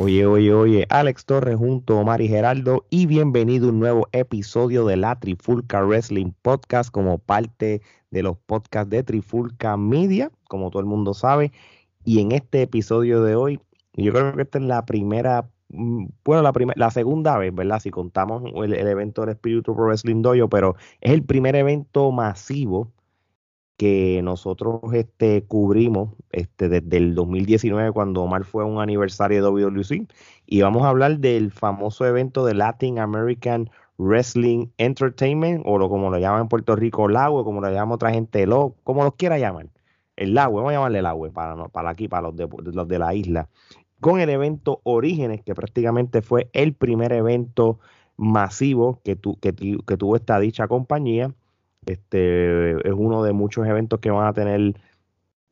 Oye, oye, oye, Alex Torres junto a Omar y Geraldo y bienvenido a un nuevo episodio de la Trifulca Wrestling Podcast como parte de los podcasts de Trifulca Media, como todo el mundo sabe. Y en este episodio de hoy, yo creo que esta es la primera, mm, bueno, la, primera, la segunda vez, ¿verdad? Si contamos el, evento del Espíritu Pro Wrestling Dojo, pero es el primer evento masivo que nosotros este, cubrimos este, desde el 2019 cuando Omar fue un aniversario de WWC y vamos a hablar del famoso evento de Latin American Wrestling Entertainment o lo, como lo llaman en Puerto Rico LAWE, como lo llama otra gente, lo, como lo quiera llamar, el LAWE, vamos a llamarle LAWE para, para aquí, para los de, los de la isla, con el evento Orígenes, que prácticamente fue el primer evento masivo que, tu, que, que tuvo esta dicha compañía este es uno de muchos eventos que van a tener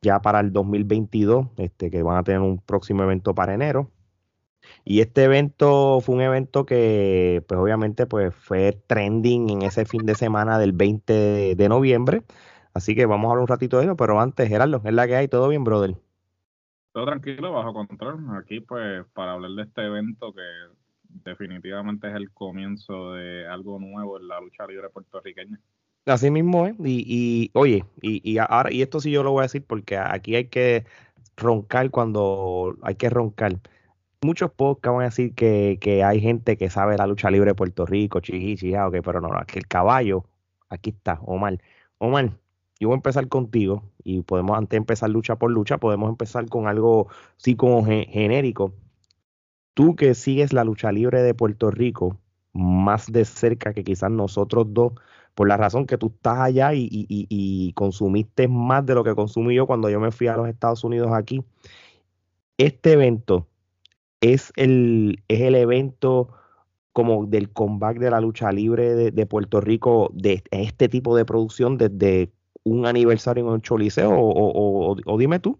ya para el 2022, este, que van a tener un próximo evento para enero. Y este evento fue un evento que, pues obviamente, pues fue trending en ese fin de semana del 20 de, noviembre. Así que vamos a hablar un ratito de ello, pero antes, Gerardo, es la que hay, ¿todo bien, brother? Todo tranquilo, bajo control. Aquí, pues, para hablar de este evento que definitivamente es el comienzo de algo nuevo en la lucha libre puertorriqueña. Así mismo es. Y, oye, y, ahora, y esto sí yo lo voy a decir porque aquí hay que roncar cuando hay que roncar. Muchos podcasts van a decir que, hay gente que sabe la lucha libre de Puerto Rico, chichi, ok, pero no, el caballo, aquí está, Omar. Omar, yo voy a empezar contigo y podemos, antes de empezar lucha por lucha, podemos empezar con algo, sí, como genérico. Tú que sigues la lucha libre de Puerto Rico más de cerca que quizás nosotros dos, por la razón que tú estás allá y, consumiste más de lo que consumí yo cuando yo me fui a los Estados Unidos aquí. Este evento es el, es el evento como del comeback de la lucha libre de, Puerto Rico, de este tipo de producción desde un aniversario en un choliseo, o dime tú.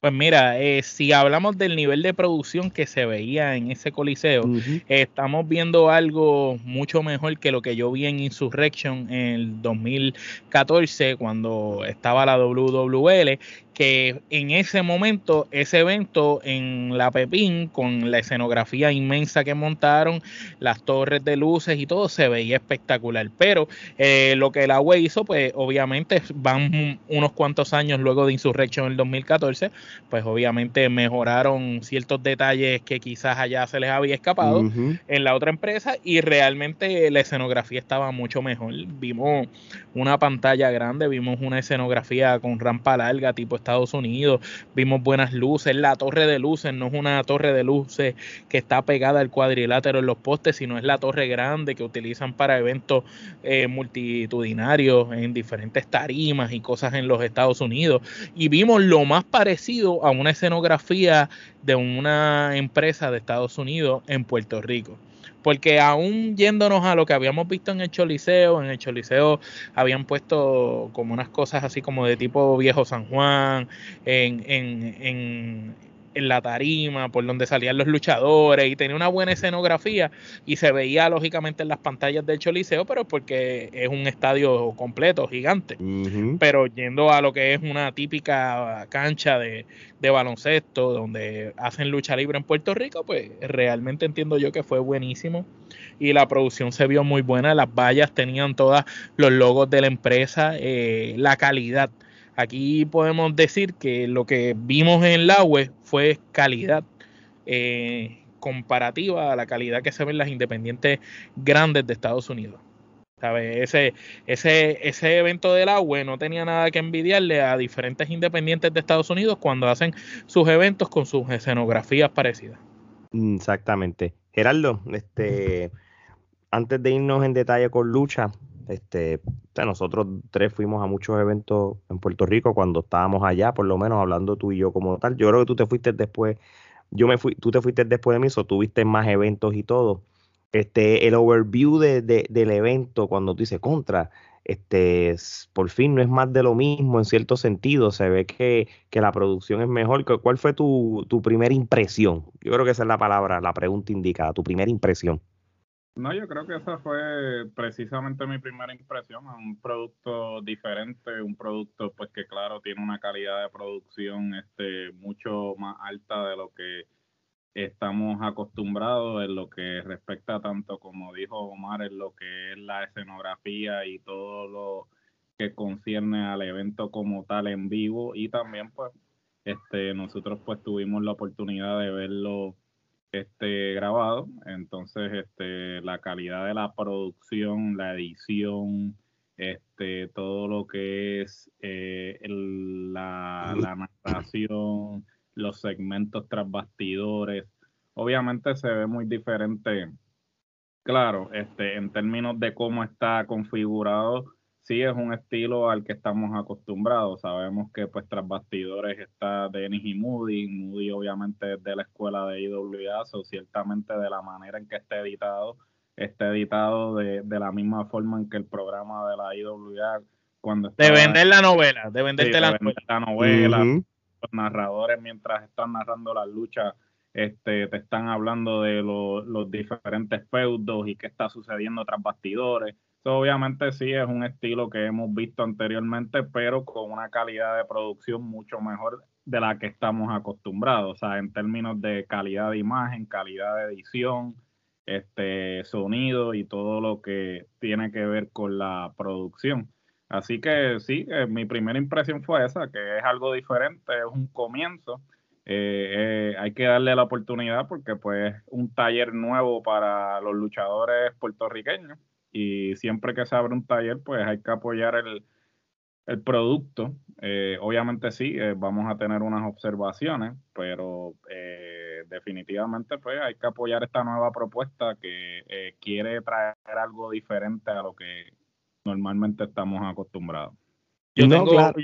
Pues mira, eh, si hablamos del nivel de producción que se veía en ese coliseo, estamos viendo algo mucho mejor que lo que yo vi en Insurrection en el 2014 cuando estaba la WWL que en ese momento, ese evento en La Pepín, con la escenografía inmensa que montaron, las torres de luces y todo, se veía espectacular. Pero eh, lo que la UE hizo, pues obviamente van unos cuantos años luego de Insurrection en el 2014, pues obviamente mejoraron ciertos detalles que quizás allá se les había escapado en la otra empresa y realmente la escenografía estaba mucho mejor. Vimos una pantalla grande, vimos una escenografía con rampa larga, tipo esta Estados Unidos, vimos buenas luces, la torre de luces no es una torre de luces que está pegada al cuadrilátero en los postes, sino es la torre grande que utilizan para eventos eh, multitudinarios en diferentes tarimas y cosas en los Estados Unidos. Y vimos lo más parecido a una escenografía de una empresa de Estados Unidos en Puerto Rico. Porque aún yéndonos a lo que habíamos visto en el Choliseo, en el Choliseo habían puesto como unas cosas así como de tipo viejo San Juan, en, en, en en la tarima, por donde salían los luchadores y tenía una buena escenografía y se veía lógicamente en las pantallas del Choliseo, pero porque es un estadio completo, gigante. Pero yendo a lo que es una típica cancha de, de, baloncesto donde hacen lucha libre en Puerto Rico, pues realmente entiendo yo que fue buenísimo y la producción se vio muy buena, las vallas tenían todos los logos de la empresa, eh, la calidad Aquí podemos decir que lo que vimos en la web fue calidad eh, comparativa a la calidad que se ven las independientes grandes de Estados Unidos. Ese, ese, evento del agua no tenía nada que envidiarle a diferentes independientes de Estados Unidos cuando hacen sus eventos con sus escenografías parecidas. Exactamente. Gerardo, este, antes de irnos en detalle con lucha, este, nosotros tres fuimos a muchos eventos en Puerto Rico cuando estábamos allá, por lo menos hablando tú y yo como tal. Yo creo que tú te fuiste después, yo me fui, tú te fuiste después de mí, o tuviste más eventos y todo. Este, el overview de, del evento, cuando tú dices contra, este, por fin no es más de lo mismo en cierto sentido, se ve que, que la producción es mejor. ¿Cuál fue tu, tu primera impresión? Yo creo que esa es la palabra, la pregunta indicada, tu primera impresión. No, yo creo que esa fue precisamente mi primera impresión, un producto diferente, un producto pues que claro tiene una calidad de producción este mucho más alta de lo que estamos acostumbrados en lo que respecta tanto como dijo Omar en lo que es la escenografía y todo lo que concierne al evento como tal en vivo. Y también pues este nosotros pues tuvimos la oportunidad de verlo este grabado entonces este la calidad de la producción la edición este todo lo que es eh, la, la narración los segmentos tras bastidores. Obviamente se ve muy diferente, claro, este, en términos de cómo está configurado, sí es un estilo al que estamos acostumbrados. Sabemos que pues tras bastidores está Dennis y Moody, Moody obviamente es de la escuela de IWA, o ciertamente de la manera en que está editado, está editado de, la misma forma en que el programa de la IWA cuando de vender la novela, de venderte la, la, novela los narradores mientras están narrando las luchas este, te están hablando de los diferentes feudos y qué está sucediendo tras bastidores. Obviamente sí es un estilo que hemos visto anteriormente, pero con una calidad de producción mucho mejor de la que estamos acostumbrados, o sea, en términos de calidad de imagen, calidad de edición, este sonido y todo lo que tiene que ver con la producción. Así que sí, eh, mi primera impresión fue esa, que es algo diferente, es un comienzo. Eh, eh, hay que darle la oportunidad porque pues un taller nuevo para los luchadores puertorriqueños y siempre que se abre un taller pues hay que apoyar el, el producto. obviamente sí, vamos a tener unas observaciones, pero definitivamente pues hay que apoyar esta nueva propuesta que quiere traer algo diferente a lo que normalmente estamos acostumbrados. Yo tengo, ah,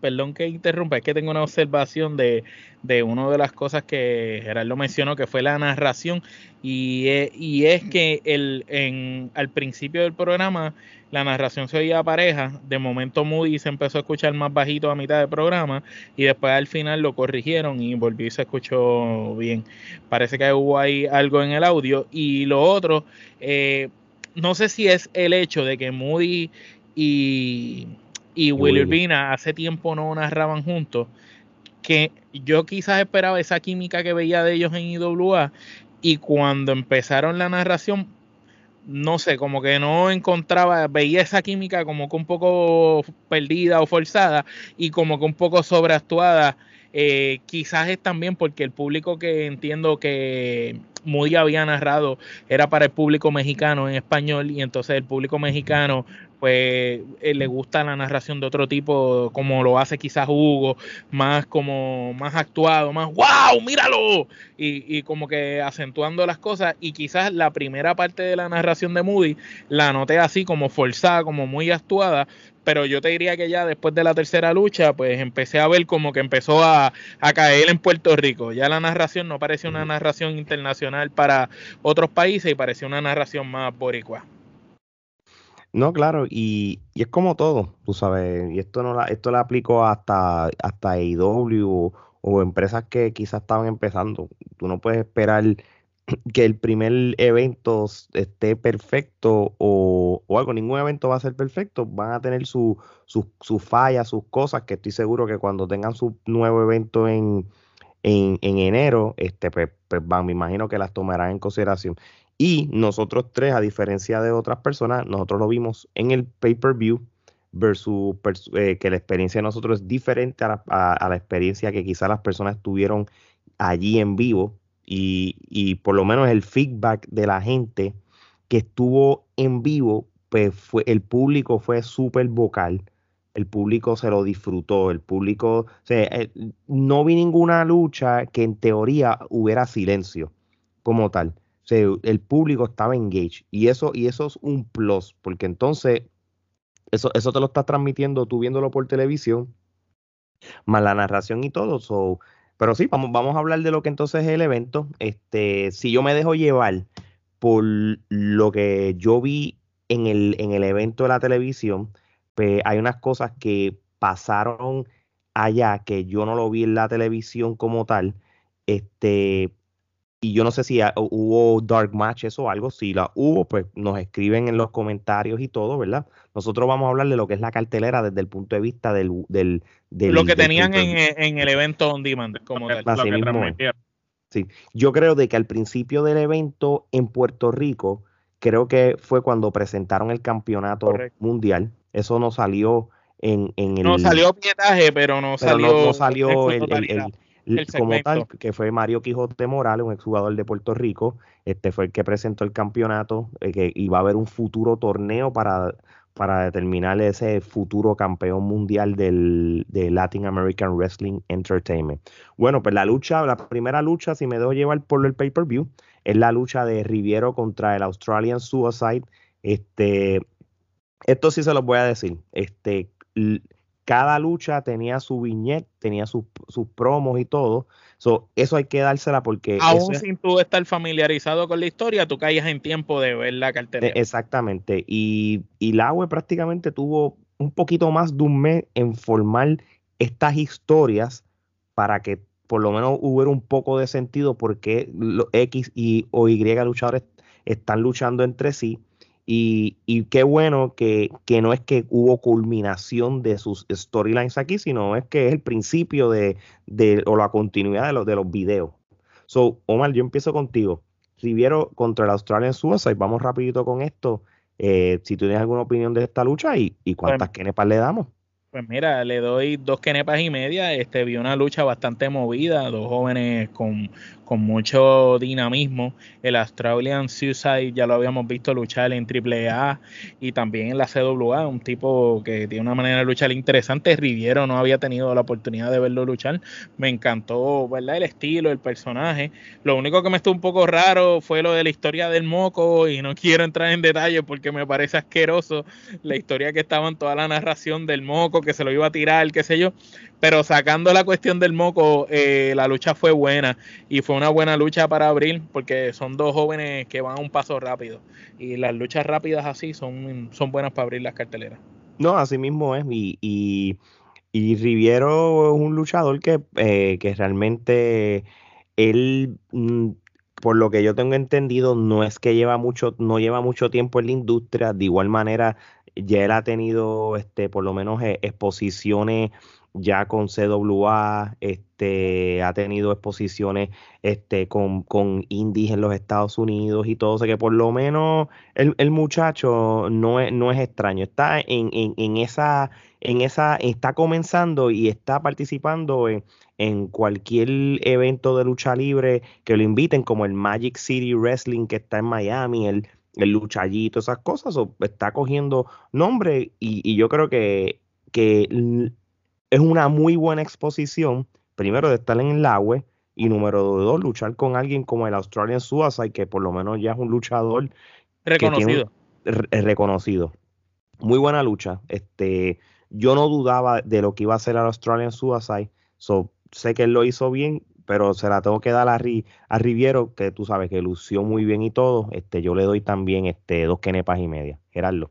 perdón que interrumpa, es que tengo una observación de, de una de las cosas que Gerardo mencionó, que fue la narración, y, e, y es que el, en, al principio del programa la narración se oía pareja, de momento Moody se empezó a escuchar más bajito a mitad del programa, y después al final lo corrigieron y volvió y se escuchó bien. Parece que hubo ahí algo en el audio, y lo otro... Eh, no sé si es el hecho de que Moody y, y Will Urbina hace tiempo no narraban juntos, que yo quizás esperaba esa química que veía de ellos en IWA y cuando empezaron la narración, no sé, como que no encontraba, veía esa química como que un poco perdida o forzada y como que un poco sobreactuada. Eh, quizás es también porque el público que entiendo que Moody había narrado era para el público mexicano en español y entonces el público mexicano pues eh, le gusta la narración de otro tipo, como lo hace quizás Hugo, más como más actuado, más wow, míralo, y, y, como que acentuando las cosas, y quizás la primera parte de la narración de Moody la noté así como forzada, como muy actuada, pero yo te diría que ya después de la tercera lucha, pues empecé a ver como que empezó a, caer en Puerto Rico. Ya la narración no parecía una narración internacional para otros países y parecía una narración más boricua. No, claro, y, es como todo, tú sabes, y esto no la, esto le aplico hasta, hasta o, o empresas que quizás estaban empezando. Tú no puedes esperar que el primer evento esté perfecto o, algo, ningún evento va a ser perfecto, van a tener sus su, fallas, sus cosas, que estoy seguro que cuando tengan su nuevo evento en, en, enero, este, pues, pues, van, me imagino que las tomarán en consideración. Y nosotros tres, a diferencia de otras personas, nosotros lo vimos en el pay-per-view versus eh, que la experiencia de nosotros es diferente a la, experiencia que quizás las personas tuvieron allí en vivo. Y, por lo menos el feedback de la gente que estuvo en vivo, pues fue, el público fue súper vocal, el público se lo disfrutó, el público, no vi ninguna lucha que en teoría hubiera silencio como tal. El público estaba engaged y eso, y eso es un plus, porque entonces eso, eso te lo estás transmitiendo tú viéndolo por televisión, más la narración y todo. So, pero sí, vamos, vamos a hablar de lo que entonces es el evento. Este, si yo me dejo llevar por lo que yo vi en el, en el evento de la televisión, pues hay unas cosas que pasaron allá que yo no lo vi en la televisión como tal. Este, y yo no sé si hubo dark matches o algo, si la hubo, pues nos escriben en los comentarios y todo, ¿verdad? Nosotros vamos a hablar de lo que es la cartelera desde el punto de vista del... del, lo que tenían en, el evento on demand, como. Así mismo Sí, yo creo de que al principio del evento en Puerto Rico, creo que fue cuando presentaron el campeonato mundial. Eso no salió en, en el... No salió pietaje, pero no salió... No, salió el, como tal, que fue Mario Quijote Morales, un exjugador de Puerto Rico. Este fue el que presentó el campeonato, eh, que iba a haber un futuro torneo para para determinar ese futuro campeón mundial del, de Latin American Wrestling Entertainment. Bueno, pues la lucha, la primera lucha, si me dejo llevar por el pay-per-view, es la lucha de Riviero contra el Australian Suicide. Este, esto sí se los voy a decir. Este, cada lucha tenía su viñeta, tenía sus, promos y todo. eso hay que dársela porque... Aún sin tú estar familiarizado con la historia, tú caías en tiempo de ver la cartelera. Exactamente. Y, y la web prácticamente tuvo un poquito más de un mes en formar estas historias para que por lo menos hubiera un poco de sentido porque los X y o Y luchadores están luchando entre sí y, qué bueno que, no es que hubo culminación de sus storylines aquí, sino es que es el principio de, o la continuidad de los, de los videos. So, Omar, yo empiezo contigo. Riviero contra el Australian Suicide, vamos rapidito con esto. Eh, si tú tienes alguna opinión de esta lucha y, y cuántas kenepas le damos. Pues mira, le doy dos kenepas y media. Este, vi una lucha bastante movida, dos jóvenes con, con mucho dinamismo. El Australian Suicide ya lo habíamos visto luchar en AAA y también en la CWA, un tipo que tiene una manera de luchar interesante. Riviero no había tenido la oportunidad de verlo luchar. Me encantó, ¿verdad? El estilo, el personaje. Lo único que me estuvo un poco raro fue lo de la historia del moco y no quiero entrar en detalle porque me parece asqueroso la historia que estaba en toda la narración del moco que se lo iba a tirar, qué sé yo. Pero sacando la cuestión del moco, eh, la lucha fue buena y fue una buena lucha para abrir porque son dos jóvenes que van a un paso rápido y las luchas rápidas así son, son buenas para abrir las carteleras. No, así mismo es y, y, y Riviero es un luchador que, eh, que realmente él mm, por lo que yo tengo entendido, no es que lleva mucho, no lleva mucho tiempo en la industria. De igual manera, ya él ha tenido, este, por lo menos, eh, exposiciones ya con CWA, este, ha tenido exposiciones este, con, con indies en los Estados Unidos y todo, o sea que por lo menos el, el muchacho no es, no es extraño, está en, en, en, esa, en esa, está comenzando y está participando en, en cualquier evento de lucha libre que lo inviten, como el Magic City Wrestling que está en Miami, el, el luchallito, esas cosas, o está cogiendo nombre y, y yo creo que, que es una muy buena exposición, primero de estar en el agua y número dos, luchar con alguien como el Australian Suicide, que por lo menos ya es un luchador reconocido. reconocido. Muy buena lucha. Este, yo no dudaba de lo que iba a hacer el Australian Suicide. So, sé que él lo hizo bien, pero se la tengo que dar a, a Riviero, que tú sabes que lució muy bien y todo. Este, yo le doy también este, dos kenepas y media. Gerardo.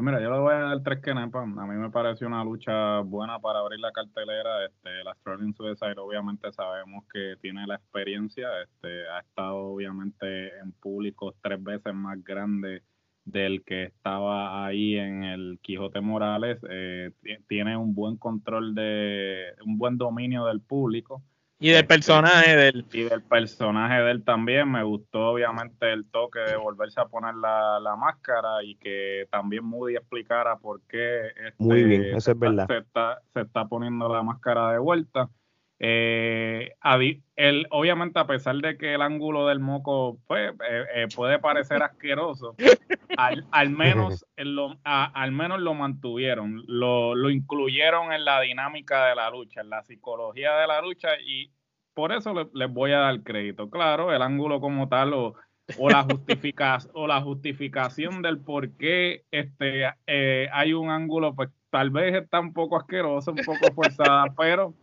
Pues mira, yo le voy a dar tres kenepas. A mí me pareció una lucha buena para abrir la cartelera. Este, el Australian Suicide obviamente sabemos que tiene la experiencia. Este, ha estado obviamente en público tres veces más grande del que estaba ahí en el Quijote Morales. Eh, tiene un buen control de, un buen dominio del público. Y del este, personaje de él. Y del personaje de él también. Me gustó obviamente el toque de volverse a poner la, máscara y que también Moody explicara por qué este, Muy bien, eso es verdad. Se, está, se está poniendo la máscara de vuelta. Eh, el, obviamente, a pesar de que el ángulo del moco pues, eh, eh, puede parecer asqueroso, al, menos lo, al menos lo mantuvieron, lo, lo, incluyeron en la dinámica de la lucha, en la psicología de la lucha, y por eso les voy a dar crédito. Claro, el ángulo como tal o, o la, o la justificación del por qué este, eh, hay un ángulo, pues tal vez está un poco asqueroso, un poco forzada, pero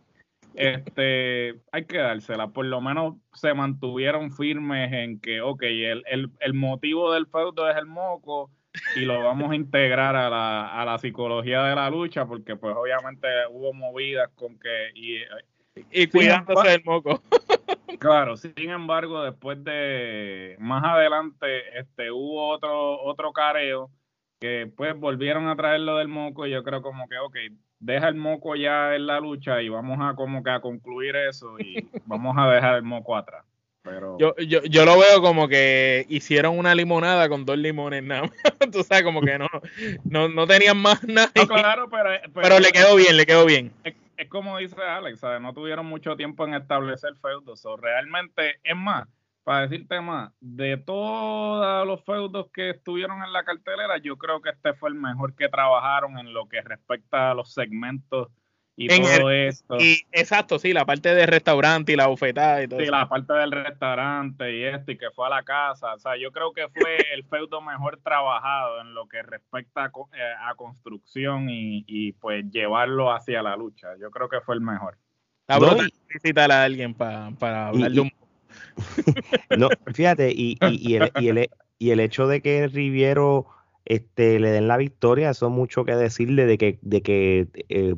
este, hay que dársela. Por lo menos se mantuvieron firmes en que, ok, el, el, el motivo del feudo es el moco y lo vamos a integrar a la, a la psicología de la lucha, porque pues obviamente hubo movidas con que... Y, y cuidándose del moco. Claro, sin embargo, después de más adelante, este, hubo otro, otro careo que pues volvieron a traerlo del moco y yo creo como que, ok, deja el moco ya en la lucha y vamos a como que a concluir eso y vamos a dejar el moco atrás. Pero... Yo, yo, yo lo veo como que hicieron una limonada con dos limones nada más. Tú sabes, como que no, no, no tenían más nada. claro, pero, pero, le quedó bien, le quedó bien. Es, como dice Alex, ¿sabes? no tuvieron mucho tiempo en establecer feudos. O realmente, es más, para decirte más, de todos los feudos que estuvieron en la cartelera, yo creo que este fue el mejor que trabajaron en lo que respecta a los segmentos y todo esto. Y, exacto, sí, la parte del restaurante y la bufetada y todo Sí, la parte del restaurante y esto, y que fue a la casa. O sea, yo creo que fue el feudo mejor trabajado en lo que respecta a, eh, construcción y, pues llevarlo hacia la lucha. Yo creo que fue el mejor. La necesitar a alguien para hablar de un no, fíjate, y, y, el, y, el, y el hecho de que Riviero este, le den la victoria, eso es mucho que decirle de que, de que eh,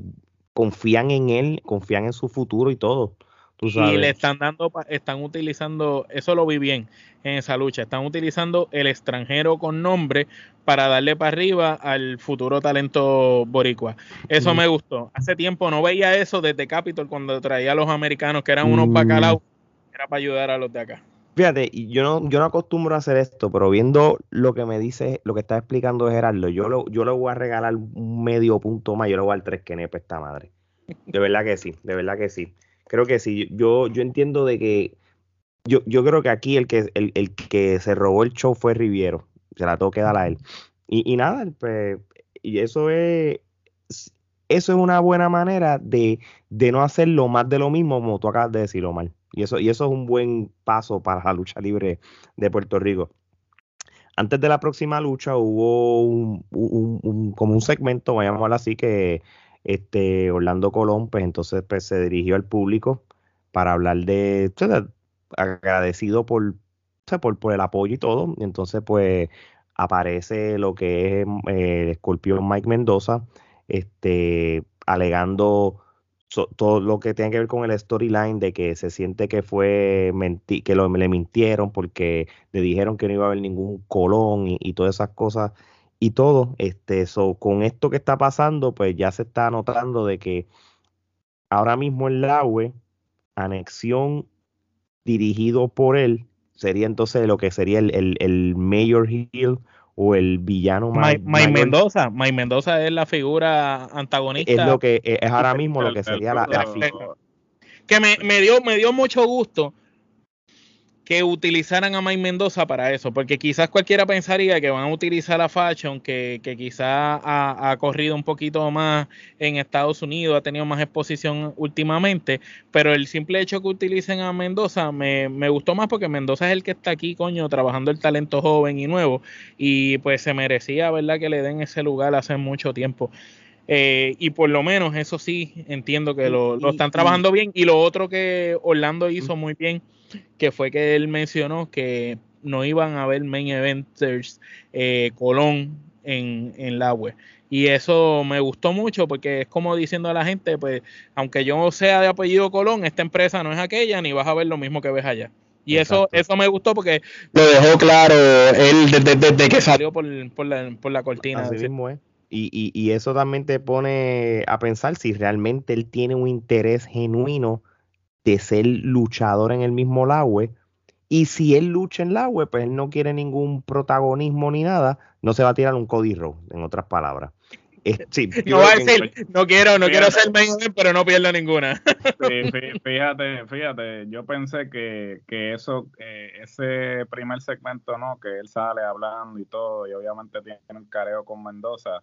confían en él, confían en su futuro y todo. Y le están dando, están utilizando, eso lo vi bien en esa lucha, están utilizando el extranjero con nombre para darle para arriba al futuro talento boricua. Eso me gustó. Hace tiempo no veía eso desde Capitol cuando traía a los americanos que eran unos mm. Para ayudar a los de acá. Fíjate, yo no, yo no acostumbro a hacer esto, pero viendo lo que me dice, lo que está explicando Gerardo, yo lo, yo le voy a regalar un medio punto más, yo le voy a dar tres que nepe esta madre. De verdad que sí, de verdad que sí. Creo que sí. Yo, yo entiendo de que yo, yo creo que aquí el que, el, el que se robó el show fue Riviero. Se la tengo que dar a él. Y, y nada, pues, y eso es, eso es una buena manera de, de no hacer lo más de lo mismo, como tú acabas de decirlo mal. Y eso, y eso es un buen paso para la lucha libre de Puerto Rico. Antes de la próxima lucha hubo un, como un segmento, vamos a llamarlo así, que este Orlando Colón, pues entonces pues, se dirigió al público para hablar de, agradecido por, por, por, el apoyo y todo. Entonces, pues aparece lo que es eh, el escorpión Mike Mendoza, este, alegando todo lo que tiene que ver con el storyline de que se siente que fue que lo, le mintieron porque le dijeron que no iba a haber ningún colón y, todas esas cosas y todo este con esto que está pasando pues ya se está notando de que ahora mismo el LAUE anexión dirigido por él sería entonces lo que sería el, el, el Mayor Hill o el villano Mike, Mendoza. Mike Mendoza es la figura antagonista. Es lo que es ahora mismo lo que sería la, la figura. Que me, me, dio, me dio mucho gusto que utilizaran a Mike Mendoza para eso, porque quizás cualquiera pensaría que van a utilizar a Fashion, que, que quizás ha, corrido un poquito más en Estados Unidos, ha tenido más exposición últimamente, pero el simple hecho que utilicen a Mendoza me, me gustó más porque Mendoza es el que está aquí, coño, trabajando el talento joven y nuevo, y pues se merecía, ¿verdad?, que le den ese lugar hace mucho tiempo. Eh, y por lo menos eso sí, entiendo que lo, lo están trabajando bien. Y lo otro que Orlando hizo muy bien que fue que él mencionó que no iban a haber main eventers eh, Colón en, en la web. Y eso me gustó mucho porque es como diciendo a la gente, pues, aunque yo sea de apellido Colón, esta empresa no es aquella, ni vas a ver lo mismo que ves allá. Y eso, eso me gustó porque lo dejó claro él desde, que salió por, por, la, por la cortina. Así mismo Y, y, y, eso también te pone a pensar si realmente él tiene un interés genuino de ser luchador en el mismo Laue. Y si él lucha en Laue, pues él no quiere ningún protagonismo ni nada, no se va a tirar un Cody Rowe, en otras palabras. no va a decir, no quiero, no quiero ser main pero no pierdo ninguna. fíjate, fíjate, yo pensé que, que eso, ese primer segmento, ¿no? Que él sale hablando y todo, y obviamente tiene el careo con Mendoza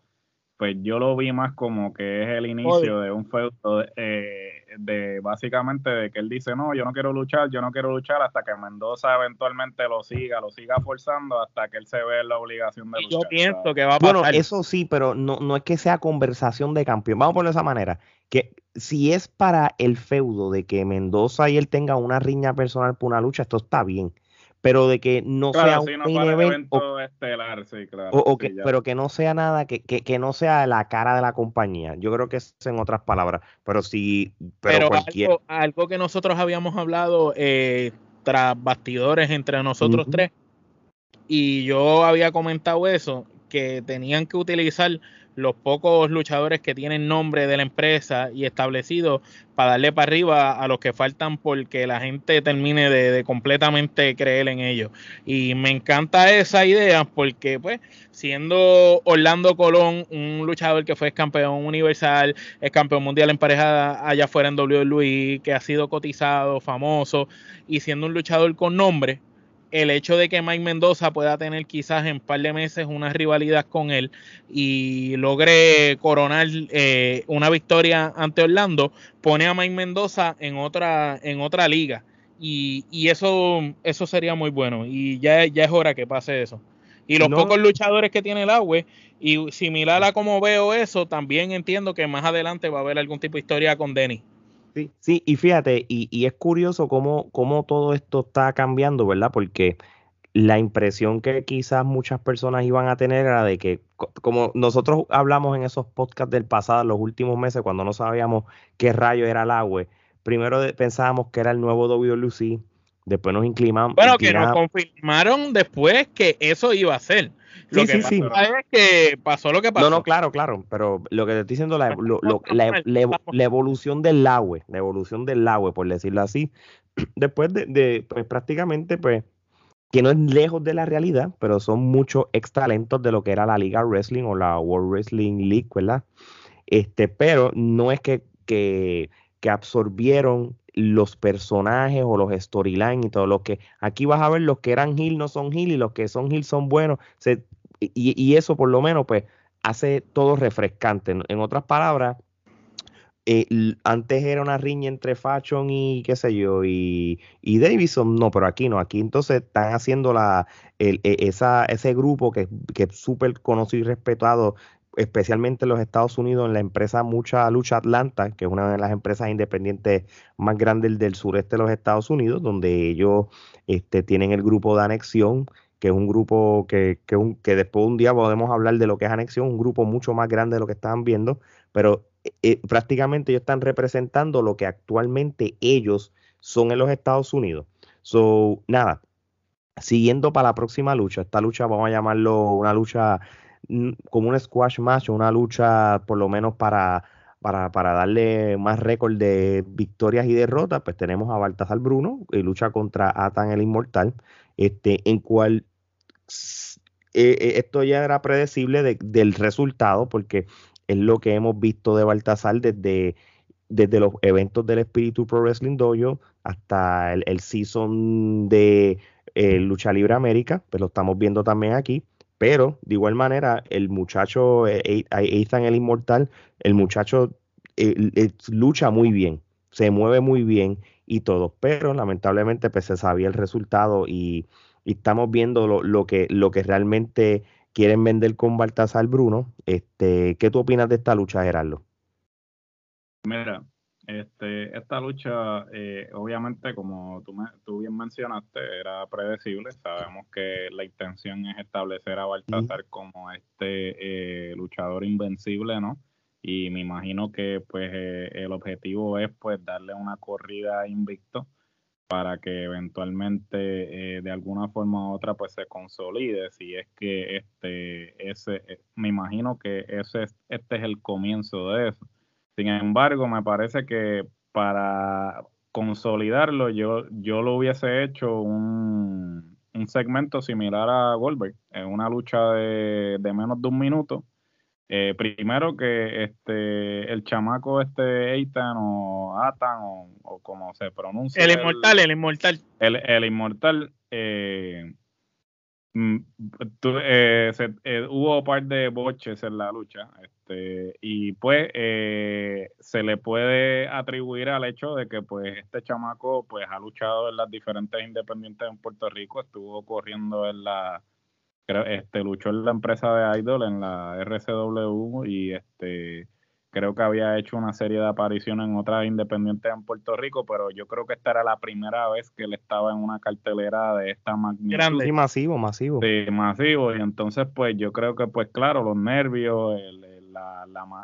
pues yo lo vi más como que es el inicio de un feudo eh, de básicamente de que él dice no yo no quiero luchar yo no quiero luchar hasta que Mendoza eventualmente lo siga lo siga forzando hasta que él se ve en la obligación de luchar. yo pienso que va a pasar. bueno eso sí pero no no es que sea conversación de campeón. Vamos a ponerlo de esa manera que si es para el feudo de que Mendoza y él tengan una riña personal por una lucha esto está bien pero de que no sea un evento estelar, sí, claro. O, que, pero que no sea nada, que, que, que, no sea la cara de la compañía. Yo creo que es en otras palabras, pero sí, pero, algo, algo, que nosotros habíamos hablado eh, tras bastidores entre nosotros tres, y yo había comentado eso, que tenían que utilizar los pocos luchadores que tienen nombre de la empresa y establecido para darle para arriba a los que faltan porque la gente termine de, completamente creer en ellos. Y me encanta esa idea porque, pues, siendo Orlando Colón un luchador que fue campeón universal, es campeón mundial en pareja allá afuera en WWE, que ha sido cotizado, famoso, y siendo un luchador con nombre, el hecho de que Mike Mendoza pueda tener quizás en un par de meses una rivalidad con él y logre coronar eh, una victoria ante Orlando, pone a Mike Mendoza en otra, en otra liga. Y, y eso, eso sería muy bueno. Y ya, ya es hora que pase eso. Y los pocos luchadores que tiene el agua, y similar a como veo eso, también entiendo que más adelante va a haber algún tipo de historia con Denny. Sí, y fíjate, y, es curioso cómo, cómo, todo esto está cambiando, ¿verdad? Porque la impresión que quizás muchas personas iban a tener era de que, como nosotros hablamos en esos podcasts del pasado, los últimos meses, cuando no sabíamos qué rayo era el agua, primero pensábamos que era el nuevo WLC, después nos inclinamos. Bueno, que nos confirmaron después que eso iba a ser. Lo sí, que sí, es que pasó lo que pasó. No, no, claro, claro, pero lo que te estoy diciendo, la, la, evolución del agua, la evolución del agua, por decirlo así, después de, pues prácticamente, pues, que no es lejos de la realidad, pero son muchos ex talentos de lo que era la Liga Wrestling o la World Wrestling League, ¿verdad? Este, pero no es que, que, que absorbieron los personajes o los storylines y todo lo que aquí vas a ver los que eran Hill no son Hill y los que son Hill son buenos y, eso por lo menos pues hace todo refrescante. En, otras palabras eh, antes era una riña entre Fashion y qué sé yo y, y Davidson no pero aquí no aquí entonces están haciendo la el, e, esa, ese grupo que, que es súper conocido y respetado especialmente en los Estados Unidos, en la empresa Mucha Lucha Atlanta, que es una de las empresas independientes más grandes del sureste de los Estados Unidos, donde ellos este, tienen el grupo de anexión, que es un grupo que, que, un, que después un día podemos hablar de lo que es anexión, un grupo mucho más grande de lo que estaban viendo, pero eh, eh, prácticamente ellos están representando lo que actualmente ellos son en los Estados Unidos. So, nada, siguiendo para la próxima lucha, esta lucha vamos a llamarlo una lucha como un squash match o una lucha por lo menos para, para, para darle más récord de victorias y derrotas, pues tenemos a Baltasar Bruno y lucha contra Atan el Inmortal, este, en cual eh, esto ya era predecible del resultado porque es lo que hemos visto de Baltasar desde, desde los eventos del Espíritu Pro Wrestling Dojo hasta el, el season de eh, Lucha Libre América, pues lo estamos viendo también aquí. Pero de igual manera, el muchacho, eh, Ethan el Inmortal, el muchacho eh, lucha muy bien, se mueve muy bien y todo. Pero lamentablemente pues, se sabía el resultado y, estamos viendo lo, que, lo que realmente quieren vender con Baltasar Bruno. Este, ¿Qué tú opinas de esta lucha, Gerardo? Mira, este, esta lucha, eh, obviamente, como tú, tú, bien mencionaste, era predecible. Sabemos que la intención es establecer a Baltasar como este eh, luchador invencible, ¿no? Y me imagino que pues eh, el objetivo es pues darle una corrida invicto para que eventualmente de alguna forma u otra pues se consolide si es que este ese me imagino que ese este es el comienzo de eso sin embargo, me parece que para consolidarlo, yo, yo lo hubiese hecho un, segmento similar a Goldberg, en una lucha de, menos de un minuto. Eh, primero que este el chamaco este Eitan o Atan o, como se pronuncia el inmortal el, inmortal el, el inmortal eh, Mm, eh, eh, hubo un par de boches en la lucha este, y pues eh, se le puede atribuir al hecho de que pues este chamaco pues ha luchado en las diferentes independientes en Puerto Rico estuvo corriendo en la este luchó en la empresa de Idol en la RCW y este creo que había hecho una serie de apariciones en otras independientes en Puerto Rico, pero yo creo que esta era la primera vez que él estaba en una cartelera de esta magnitud. Grande. masivo, masivo. Sí, masivo. Y entonces, pues yo creo que, pues claro, los nervios, el,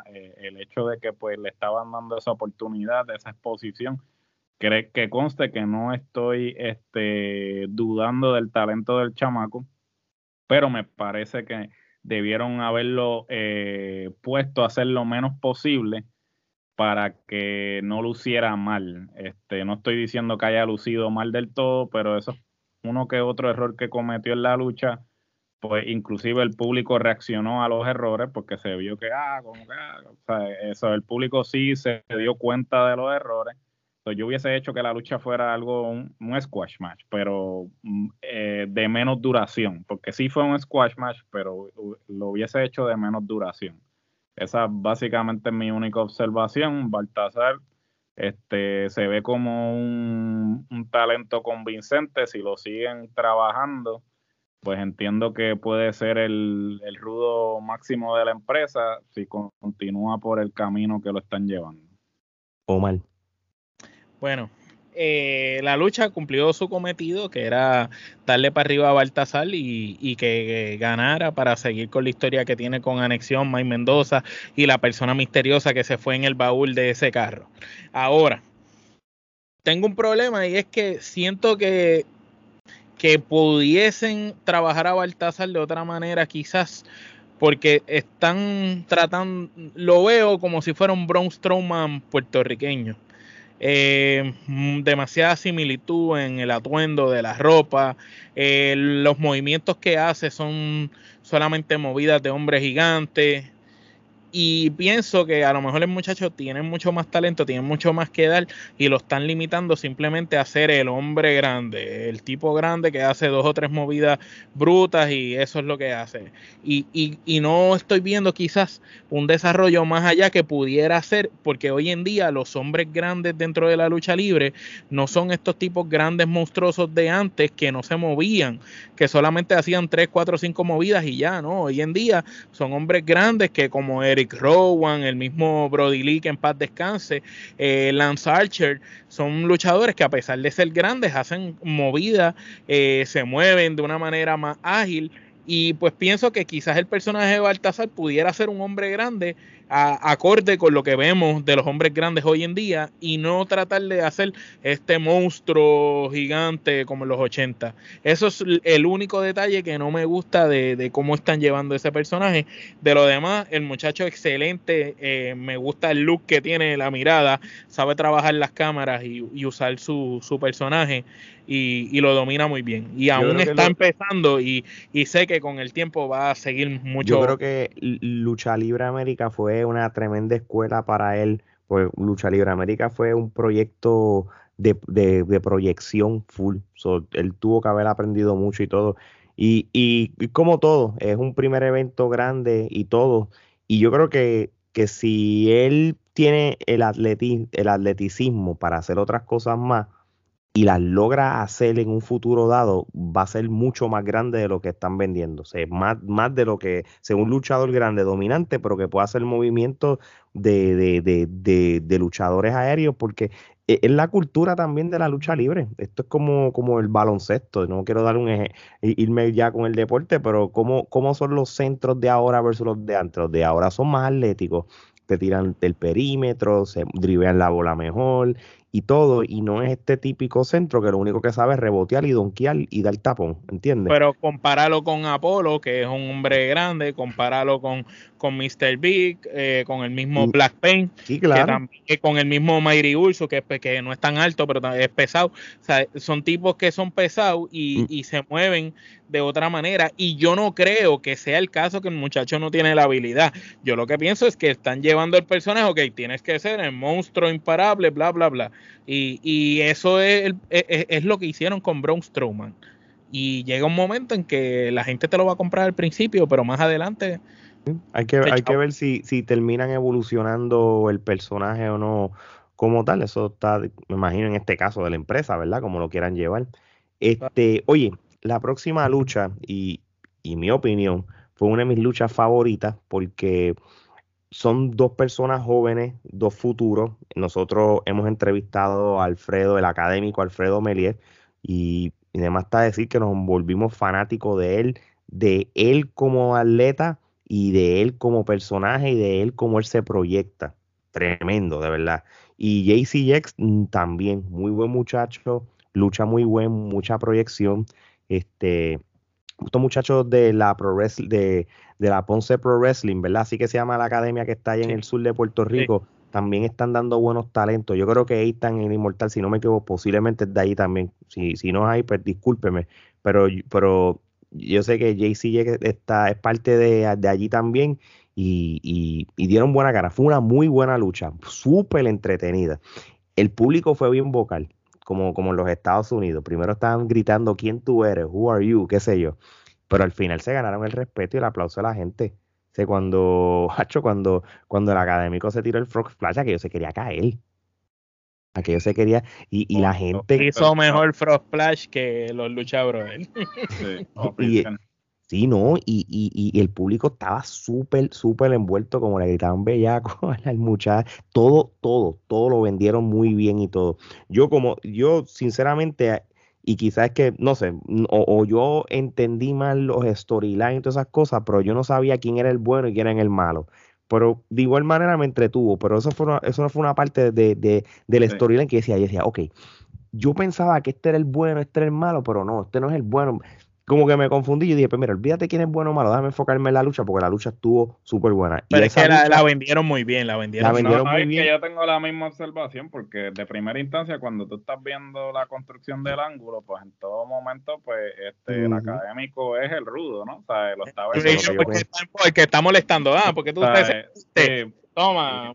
eh, el hecho de que pues le estaban dando esa oportunidad, esa exposición, que, que conste que no estoy este, dudando del talento del chamaco, pero me parece que debieron haberlo eh, puesto a hacer lo menos posible para que no luciera mal. Este, no estoy diciendo que haya lucido mal del todo, pero eso es uno que otro error que cometió en la lucha, pues inclusive el público reaccionó a los errores porque se vio que, ah, como que, ah, o sea, eso, el público sí se dio cuenta de los errores. Yo hubiese hecho que la lucha fuera algo, un, squash match, pero mm, eh, de menos duración, porque sí fue un squash match, pero lo hubiese hecho de menos duración. Esa básicamente es mi única observación. Baltasar este, se ve como un, talento convincente. Si lo siguen trabajando, pues entiendo que puede ser el, el rudo máximo de la empresa si continúa por el camino que lo están llevando. O mal. Bueno, eh, la lucha cumplió su cometido, que era darle para arriba a Baltasar y, que ganara para seguir con la historia que tiene con Anexión, May Mendoza y la persona misteriosa que se fue en el baúl de ese carro. Ahora, tengo un problema y es que siento que, que pudiesen trabajar a Baltasar de otra manera, quizás porque están tratando, lo veo como si fuera un Braun Strowman puertorriqueño eh, mm, demasiada similitud en el atuendo de la ropa, eh, los movimientos que hace son solamente movidas de hombre gigante, y pienso que a lo mejor el muchacho tiene mucho más talento, tiene mucho más que dar y lo están limitando simplemente a ser el hombre grande, el tipo grande que hace dos o tres movidas brutas y eso es lo que hace. Y, y, y no estoy viendo quizás un desarrollo más allá que pudiera ser, porque hoy en día los hombres grandes dentro de la lucha libre no son estos tipos grandes monstruosos de antes que no se movían, que solamente hacían tres, cuatro, cinco movidas y ya, ¿no? Hoy en día son hombres grandes que como Eric Rowan, el mismo Brody Lee que en paz descanse, eh, Lance Archer, son luchadores que a pesar de ser grandes hacen movida, eh, se mueven de una manera más ágil. Y pues pienso que quizás el personaje de Baltasar pudiera ser un hombre grande acorde con lo que vemos de los hombres grandes hoy en día y no tratar de hacer este monstruo gigante como en los 80. Eso es el único detalle que no me gusta de, cómo están llevando ese personaje. De lo demás, el muchacho excelente, eh, me gusta el look que tiene, la mirada, sabe trabajar las cámaras y, usar su, su personaje. Y, lo domina muy bien. Y aún está empezando y, y, sé que con el tiempo va a seguir mucho. Yo creo que Lucha Libre América fue una tremenda escuela para él, pues Lucha Libre América fue un proyecto de, proyección full, él tuvo que haber aprendido mucho y todo. Y, como todo, es un primer evento grande y todo. Y yo creo que, que si él tiene el, el atleticismo para hacer otras cosas más, y las logra hacer en un futuro dado, va a ser mucho más grande de lo que están vendiendo. Sea, más, más de lo que, sea, un luchador grande, dominante, pero que pueda hacer movimientos de, de, de, de, luchadores aéreos, porque e, es la cultura también de la lucha libre. Esto es como, como el baloncesto. No quiero dar un eje, irme ya con el deporte, pero ¿cómo, cómo son los centros de ahora versus los de antes? Los de ahora son más atléticos te tiran del perímetro, se drivean la bola mejor y todo, y no es este típico centro que lo único que sabe es rebotear y donkear y dar tapón, ¿entiendes? Pero compáralo con Apolo, que es un hombre grande, compáralo con, con Mr. Big, eh, con el mismo Black Pain, sí, claro. con el mismo Mayri Urso, que, que no es tan alto, pero es pesado. O sea, son tipos que son pesados y, mm. y se mueven de otra manera. Y yo no creo que sea el caso que el muchacho no tiene la habilidad. Yo lo que pienso es que están llevando el personaje, ok, tienes que ser el monstruo imparable, bla, bla, bla. Y, y eso es, es, es, lo que hicieron con Braun Strowman. Y llega un momento en que la gente te lo va a comprar al principio, pero más adelante... Hay que, hay que ver si, si terminan evolucionando el personaje o no como tal. Eso está, me imagino, en este caso de la empresa, ¿verdad? Como lo quieran llevar. Este, oye, la próxima lucha, y, y mi opinión, fue una de mis luchas favoritas porque son dos personas jóvenes, dos futuros. Nosotros hemos entrevistado a Alfredo, el académico Alfredo Melier, y, y además está decir que nos volvimos fanáticos de él, de él como atleta y de él como personaje y de él como él se proyecta. Tremendo, de verdad. Y JCX mm, también, muy buen muchacho, lucha muy buen, mucha proyección. Este, estos muchachos de la Pro de, de, la Ponce Pro Wrestling, ¿verdad? Así que se llama la academia que está ahí en el sur de Puerto Rico. También están dando buenos talentos. Yo creo que ahí están en Inmortal, si no me equivoco, posiblemente de ahí también. Si, si no hay, pues discúlpeme. Pero, pero yo sé que JC está, es parte de, allí también y, dieron buena cara. Fue una muy buena lucha, súper entretenida. El público fue bien vocal, como, como en los Estados Unidos. Primero estaban gritando quién tú eres, who are you, qué sé yo. Pero al final se ganaron el respeto y el aplauso de la gente. O cuando, cuando, cuando el académico se tiró el frog splash, yo se quería caer aquello se quería y, y la gente hizo mejor Frost Splash que los Lucha Brothers sí, y, sí no y, y, el público estaba súper súper envuelto como le gritaban bellaco al muchacho todo todo todo lo vendieron muy bien y todo. Yo como yo sinceramente y quizás es que, no sé, o, o, yo entendí mal los storylines y todas esas cosas, pero yo no sabía quién era el bueno y quién era el malo. Pero de igual manera me entretuvo, pero eso, fue eso no fue una parte de, de, del storyline que decía, yo decía, ok, yo pensaba que este era el bueno, este era el malo, pero no, este no es el bueno como que me confundí y dije, pues mira, olvídate quién es bueno o malo, déjame enfocarme en la lucha porque la lucha estuvo súper buena. Pero es que la, vendieron muy bien, la vendieron, muy bien. Que yo tengo la misma observación porque de primera instancia cuando tú estás viendo la construcción del ángulo, pues en todo momento, pues este, el académico es el rudo, ¿no? O sea, lo estaba... el que está molestando, ah, porque tú... te, toma,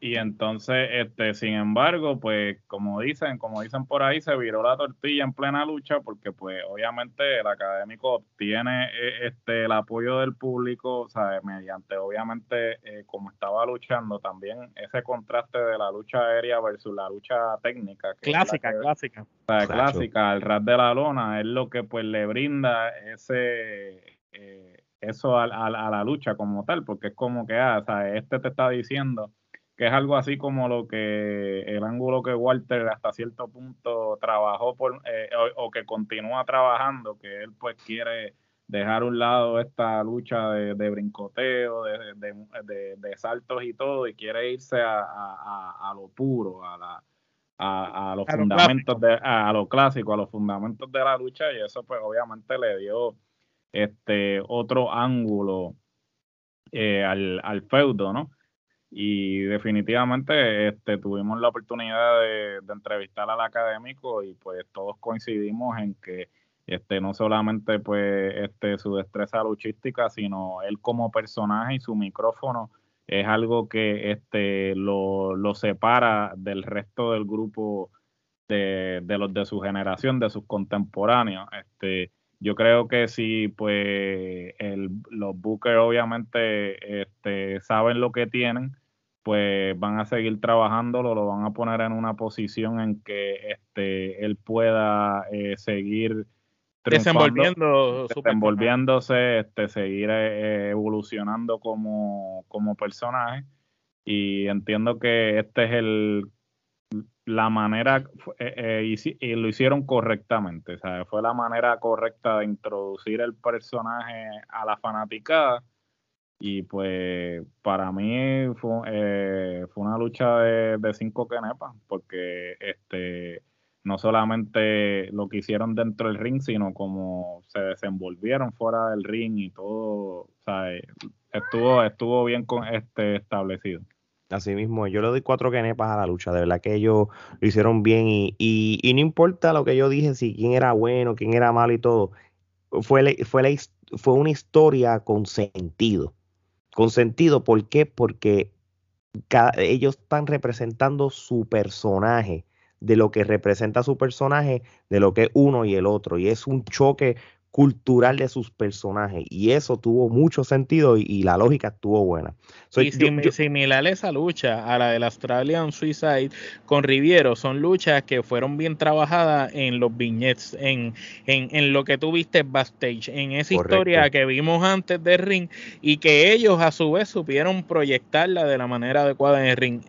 y entonces, este, sin embargo, pues como dicen, como dicen por ahí, se viró la tortilla en plena lucha porque pues obviamente el académico obtiene eh, este el apoyo del público, o sea, mediante obviamente eh, como estaba luchando también ese contraste de la lucha aérea versus la lucha técnica. clásica, clásica. O sea, clásica, el rat de la lona es lo que pues le brinda ese eh, eso a, a, la lucha como tal, porque es como que, ah, o sea, este te está diciendo que es algo así como lo que el ángulo que Walter hasta cierto punto trabajó por, eh, o, que continúa trabajando, que él pues quiere dejar a un lado esta lucha de, brincoteo, de, saltos y todo, y quiere irse a, lo puro, a, la, a, los fundamentos, de, a, lo clásico, a los fundamentos de la lucha, y eso pues obviamente le dio este otro ángulo eh, al, al feudo, ¿no? Y definitivamente este, tuvimos la oportunidad de, entrevistar al académico y pues todos coincidimos en que este, no solamente pues este, su destreza luchística, sino él como personaje y su micrófono es algo que este, lo, lo separa del resto del grupo de, de, los de su generación, de sus contemporáneos. Este, yo creo que si pues el, los Booker obviamente este, saben lo que tienen, pues van a seguir trabajándolo, lo van a poner en una posición en que este, él pueda eh, seguir desenvolviendo desenvolviéndose, este, seguir eh, evolucionando como, como personaje. Y entiendo que este es el la manera eh, y, lo hicieron correctamente, sea, fue la manera correcta de introducir el personaje a la fanaticada y pues para mí fue, eh, fue una lucha de, de cinco kenepas, porque este no solamente lo que hicieron dentro del ring, sino como se desenvolvieron fuera del ring y todo, sea, estuvo, estuvo bien con este establecido. Así mismo, yo le doy cuatro kenepas a la lucha, de verdad que ellos lo hicieron bien y, y, no importa lo que yo dije, si quién era bueno, quién era malo y todo, fue, fue, fue una historia con sentido con sentido. ¿Por qué? Porque ellos están representando su personaje, de lo que representa su personaje, de lo que es uno y el otro. Y es un choque cultural de sus personajes y eso tuvo mucho sentido y, la lógica estuvo buena. y similar esa lucha a la del Australian Suicide con Riviero, son luchas que fueron bien trabajadas en los viñetes, en, en, lo que tú viste backstage, en esa historia que vimos antes de ring y que ellos a su vez supieron proyectarla de la manera adecuada en el ring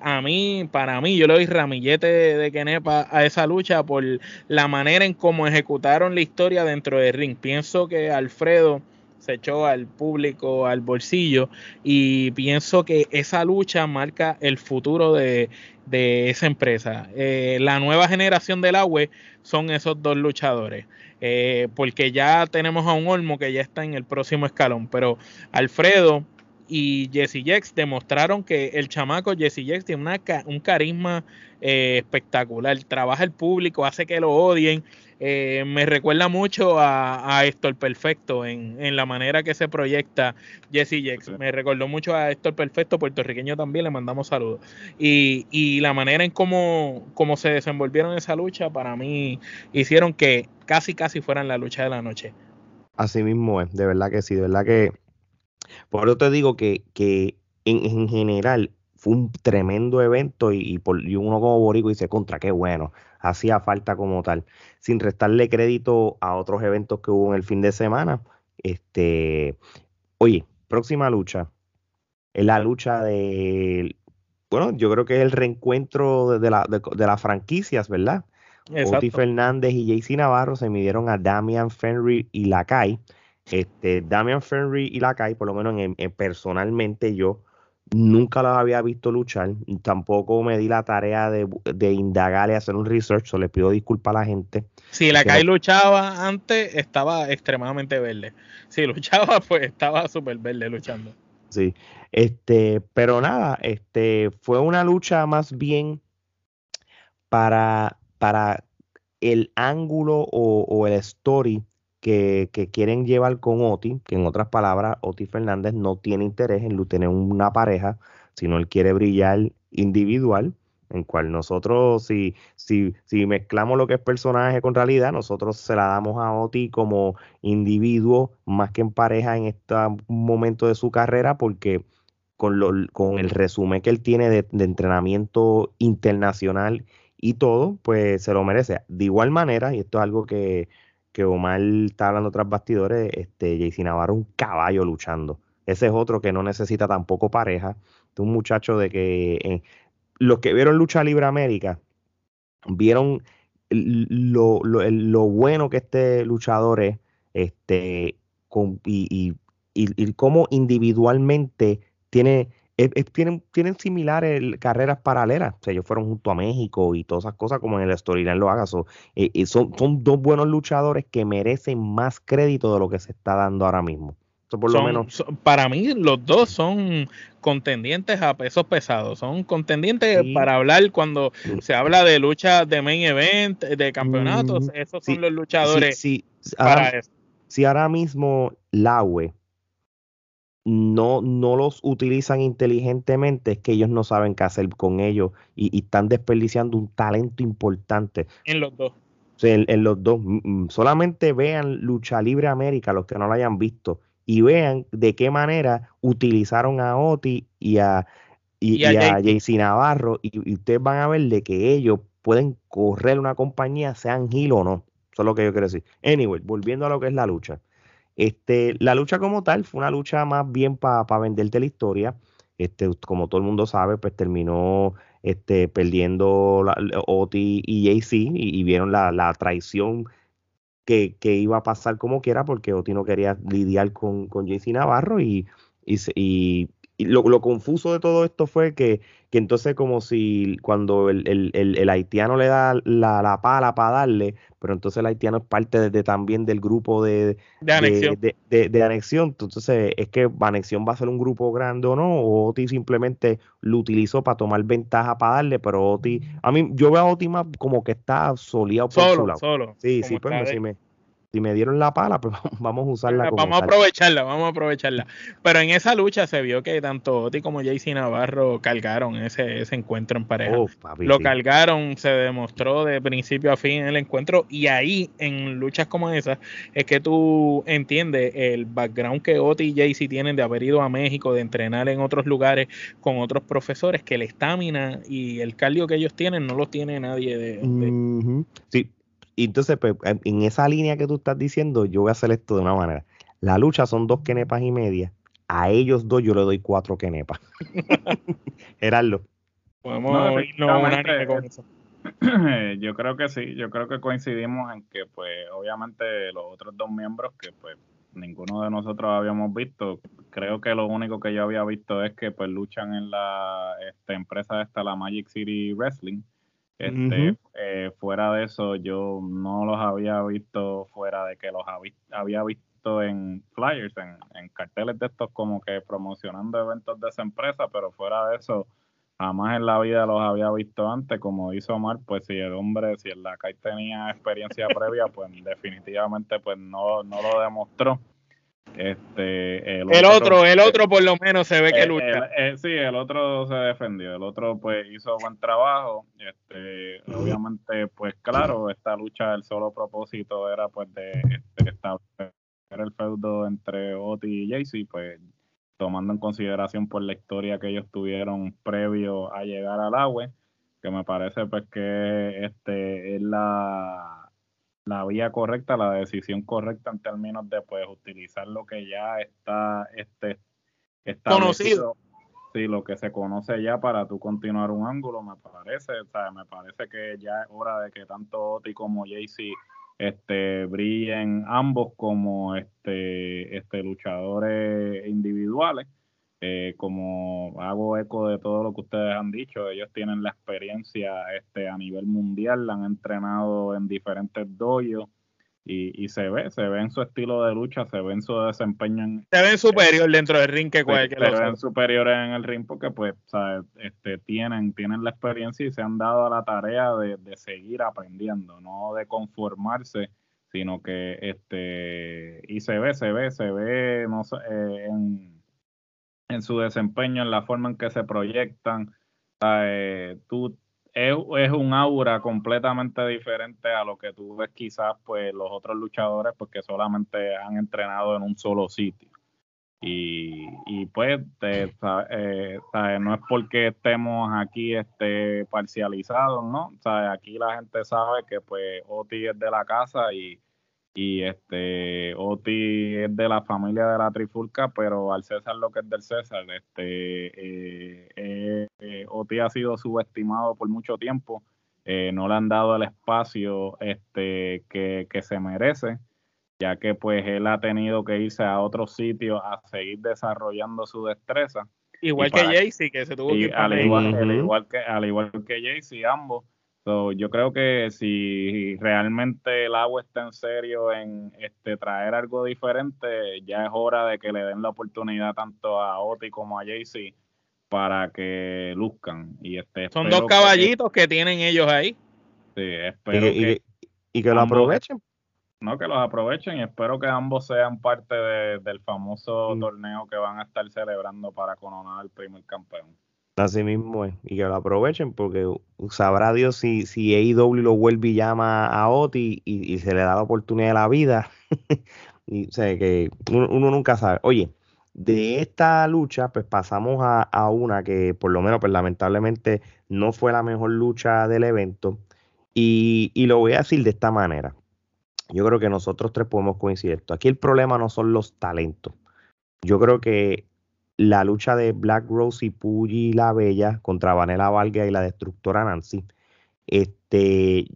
a mí, para mí, yo le doy ramillete de, Kenepa a esa lucha por la manera en cómo ejecutaron la historia dentro del ring. Pienso que Alfredo se echó al público al bolsillo y pienso que esa lucha marca el futuro de, esa empresa. Eh, la nueva generación del agua son esos dos luchadores. Eh, porque ya tenemos a un Olmo que ya está en el próximo escalón, pero Alfredo y Jesse Jex demostraron que el chamaco Jesse Jex tiene una, un carisma eh, espectacular, trabaja el público, hace que lo odien. Eh, me recuerda mucho a, a Héctor Perfecto en, en, la manera que se proyecta Jesse Jex. Me recordó mucho a Héctor Perfecto, puertorriqueño también, le mandamos saludos. Y, y la manera en cómo, cómo se desenvolvieron esa lucha, para mí, hicieron que casi, casi fueran la lucha de la noche. Así mismo es, de verdad que sí, de verdad que por eso te digo que, que en, general fue un tremendo evento y, por, uno como borico dice, contra, qué bueno, hacía falta como tal. Sin restarle crédito a otros eventos que hubo en el fin de semana. Este, oye, próxima lucha. Es la lucha de, bueno, yo creo que es el reencuentro de, la, de, las franquicias, ¿verdad? Oti Fernández y JC Navarro se midieron a Damian Fenry y Lakai este, Damian Fenry y Lakai, por lo menos en, personalmente yo, nunca los había visto luchar, tampoco me di la tarea de, de indagar y hacer un research, so les pido disculpas a la gente. Si Lakai luchaba antes, estaba extremadamente verde. Si luchaba, pues estaba súper verde luchando. Sí, este, pero nada, este, fue una lucha más bien para, para el ángulo o, o el story que, quieren llevar con Oti, que en otras palabras, Oti Fernández no tiene interés en tener una pareja, sino él quiere brillar individual, en cual nosotros, si, si, si mezclamos lo que es personaje con realidad, nosotros se la damos a Oti como individuo más que en pareja en este momento de su carrera, porque con, lo, con el resumen que él tiene de, de entrenamiento internacional y todo, pues se lo merece. De igual manera, y esto es algo que que Omar está hablando tras bastidores, este, JC Navarro un caballo luchando. Ese es otro que no necesita tampoco pareja. Es un muchacho de que eh, los que vieron Lucha Libre América vieron lo, bueno que este luchador es este, y, y cómo individualmente tiene tienen, tienen similares carreras paralelas. O sea, ellos fueron junto a México y todas esas cosas como en el storyline lo haga. Eh, eh, son, son dos buenos luchadores que merecen más crédito de lo que se está dando ahora mismo. por lo menos. para mí, los dos son contendientes a pesos pesados. Son contendientes para hablar cuando se habla de lucha de main event, de campeonatos. esos son los luchadores para eso. Si ahora mismo Laue no, no los utilizan inteligentemente, es que ellos no saben qué hacer con ellos y, están desperdiciando un talento importante. En los dos. en, los dos. Solamente vean Lucha Libre América, los que no lo hayan visto, y vean de qué manera utilizaron a Oti y a, y, a, JC Navarro, y, ustedes van a ver de que ellos pueden correr una compañía, sean Gil o no. Eso es lo que yo quiero decir. Anyway, volviendo a lo que es la lucha. Este, la lucha como tal fue una lucha más bien para venderte la historia. Este, como todo el mundo sabe, pues terminó este, perdiendo la, Oti y JC y, vieron la, traición que, iba a pasar como quiera porque Oti no quería lidiar con, con JC Navarro y, y, lo, lo, confuso de todo esto fue que, que entonces como si cuando el, el, el, haitiano le da la, la, pala para darle, pero entonces el haitiano es parte de, también del grupo de, de anexión. De, anexión. Entonces, es que anexión va a ser un grupo grande o no, o Oti simplemente lo utilizó para tomar ventaja para darle, pero Oti, a mí, yo veo a Oti más como que está soleado por su lado. Solo, Sí, sí, pues sí me, si me dieron la pala, pues vamos a usarla. vamos a aprovecharla, vamos a aprovecharla. Pero en esa lucha se vio que tanto Oti como JC Navarro cargaron ese, ese encuentro en pareja. Lo cargaron, se demostró de principio a fin en el encuentro. Y ahí, en luchas como esas, es que tú entiendes el background que Oti y JC tienen de haber ido a México, de entrenar en otros lugares con otros profesores, que la estamina y el cardio que ellos tienen no los tiene nadie de, Sí, y entonces, pues, en esa línea que tú estás diciendo, yo voy a hacer esto de una manera. La lucha son dos kenepas y media. A ellos dos yo le doy cuatro kenepas. Gerardo. Podemos no, con eso. Yo creo que sí, yo creo que coincidimos en que, pues, obviamente los otros dos miembros que, pues, ninguno de nosotros habíamos visto. Creo que lo único que yo había visto es que pues luchan en la este, empresa esta, la Magic City Wrestling. Este, eh, fuera de eso, yo no los había visto fuera de que los había visto en flyers, en, en carteles de estos como que promocionando eventos de esa empresa, pero fuera de eso, jamás en la vida los había visto antes, como hizo Omar, pues si el hombre, si el Lakai tenía experiencia previa, pues definitivamente pues no, no lo demostró. Este, el, otro, el otro por lo menos se ve que lucha. sí, el otro se defendió, el otro pues hizo buen trabajo. Este, obviamente, pues claro, esta lucha, el solo propósito era pues de este, establecer el feudo entre Oti y Jaycee, pues tomando en consideración por la historia que ellos tuvieron previo a llegar al agua, que me parece pues que este es la, la vía correcta, la decisión correcta en términos de pues utilizar lo que ya está este conocido. Sí, lo que se conoce ya para tú continuar un ángulo, me parece, o sea, me parece que ya es hora de que tanto Oti como Jaycee este, brillen ambos como este, este luchadores individuales. Eh, como hago eco de todo lo que ustedes han dicho, ellos tienen la experiencia este, a nivel mundial, la han entrenado en diferentes dojos y, se ve, se ve en su estilo de lucha, se ve en su desempeño. En, se ven superior dentro del ring que cualquier Se ven superiores en el ring porque pues Este, tienen, tienen la experiencia y se han dado a la tarea de, seguir aprendiendo, no de conformarse, sino que este y se ve, se ve, se ve no sé, eh, en, en su desempeño, en la forma en que se proyectan. Eh, tú es, un aura completamente diferente a lo que tú ves quizás pues los otros luchadores porque pues, solamente han entrenado en un solo sitio. Y, y pues eh, no es porque estemos aquí este, parcializados, ¿no? Sea, aquí la gente sabe que pues Oti es de la casa y, y este Oti es de la familia de la Trifulca, pero al César lo que es del César, este eh, eh, eh, Oti ha sido subestimado por mucho tiempo, no le han dado el espacio este que, se merece, ya que pues él ha tenido que irse a otros sitios a seguir desarrollando su destreza. Igual que Jaycee, que se tuvo que al igual, al igual que al igual que Jaycee, ambos yo creo que si realmente el agua está en serio en este traer algo diferente, ya es hora de que le den la oportunidad tanto a Oti como a Jaycee para que luzcan. Y este, Son dos caballitos que, tienen ellos ahí. Sí, espero y, que, y, que lo aprovechen. No, que los aprovechen y espero que ambos sean parte del famoso mm. torneo que van a estar celebrando para coronar al primer campeón. Así mismo es, y que lo aprovechen porque sabrá Dios si, si AEW lo vuelve y llama a Oti y, se le da la oportunidad de la vida. y o sea, que uno, nunca sabe. Oye, de esta lucha, pues pasamos a, una que por lo menos, pues lamentablemente no fue la mejor lucha del evento. Y, y lo voy a decir de esta manera. Yo creo que nosotros tres podemos coincidir. Aquí el problema no son los talentos. Yo creo que la lucha de Black Rose y Puggy la Bella contra Vanessa Valga y la destructora Nancy. Este,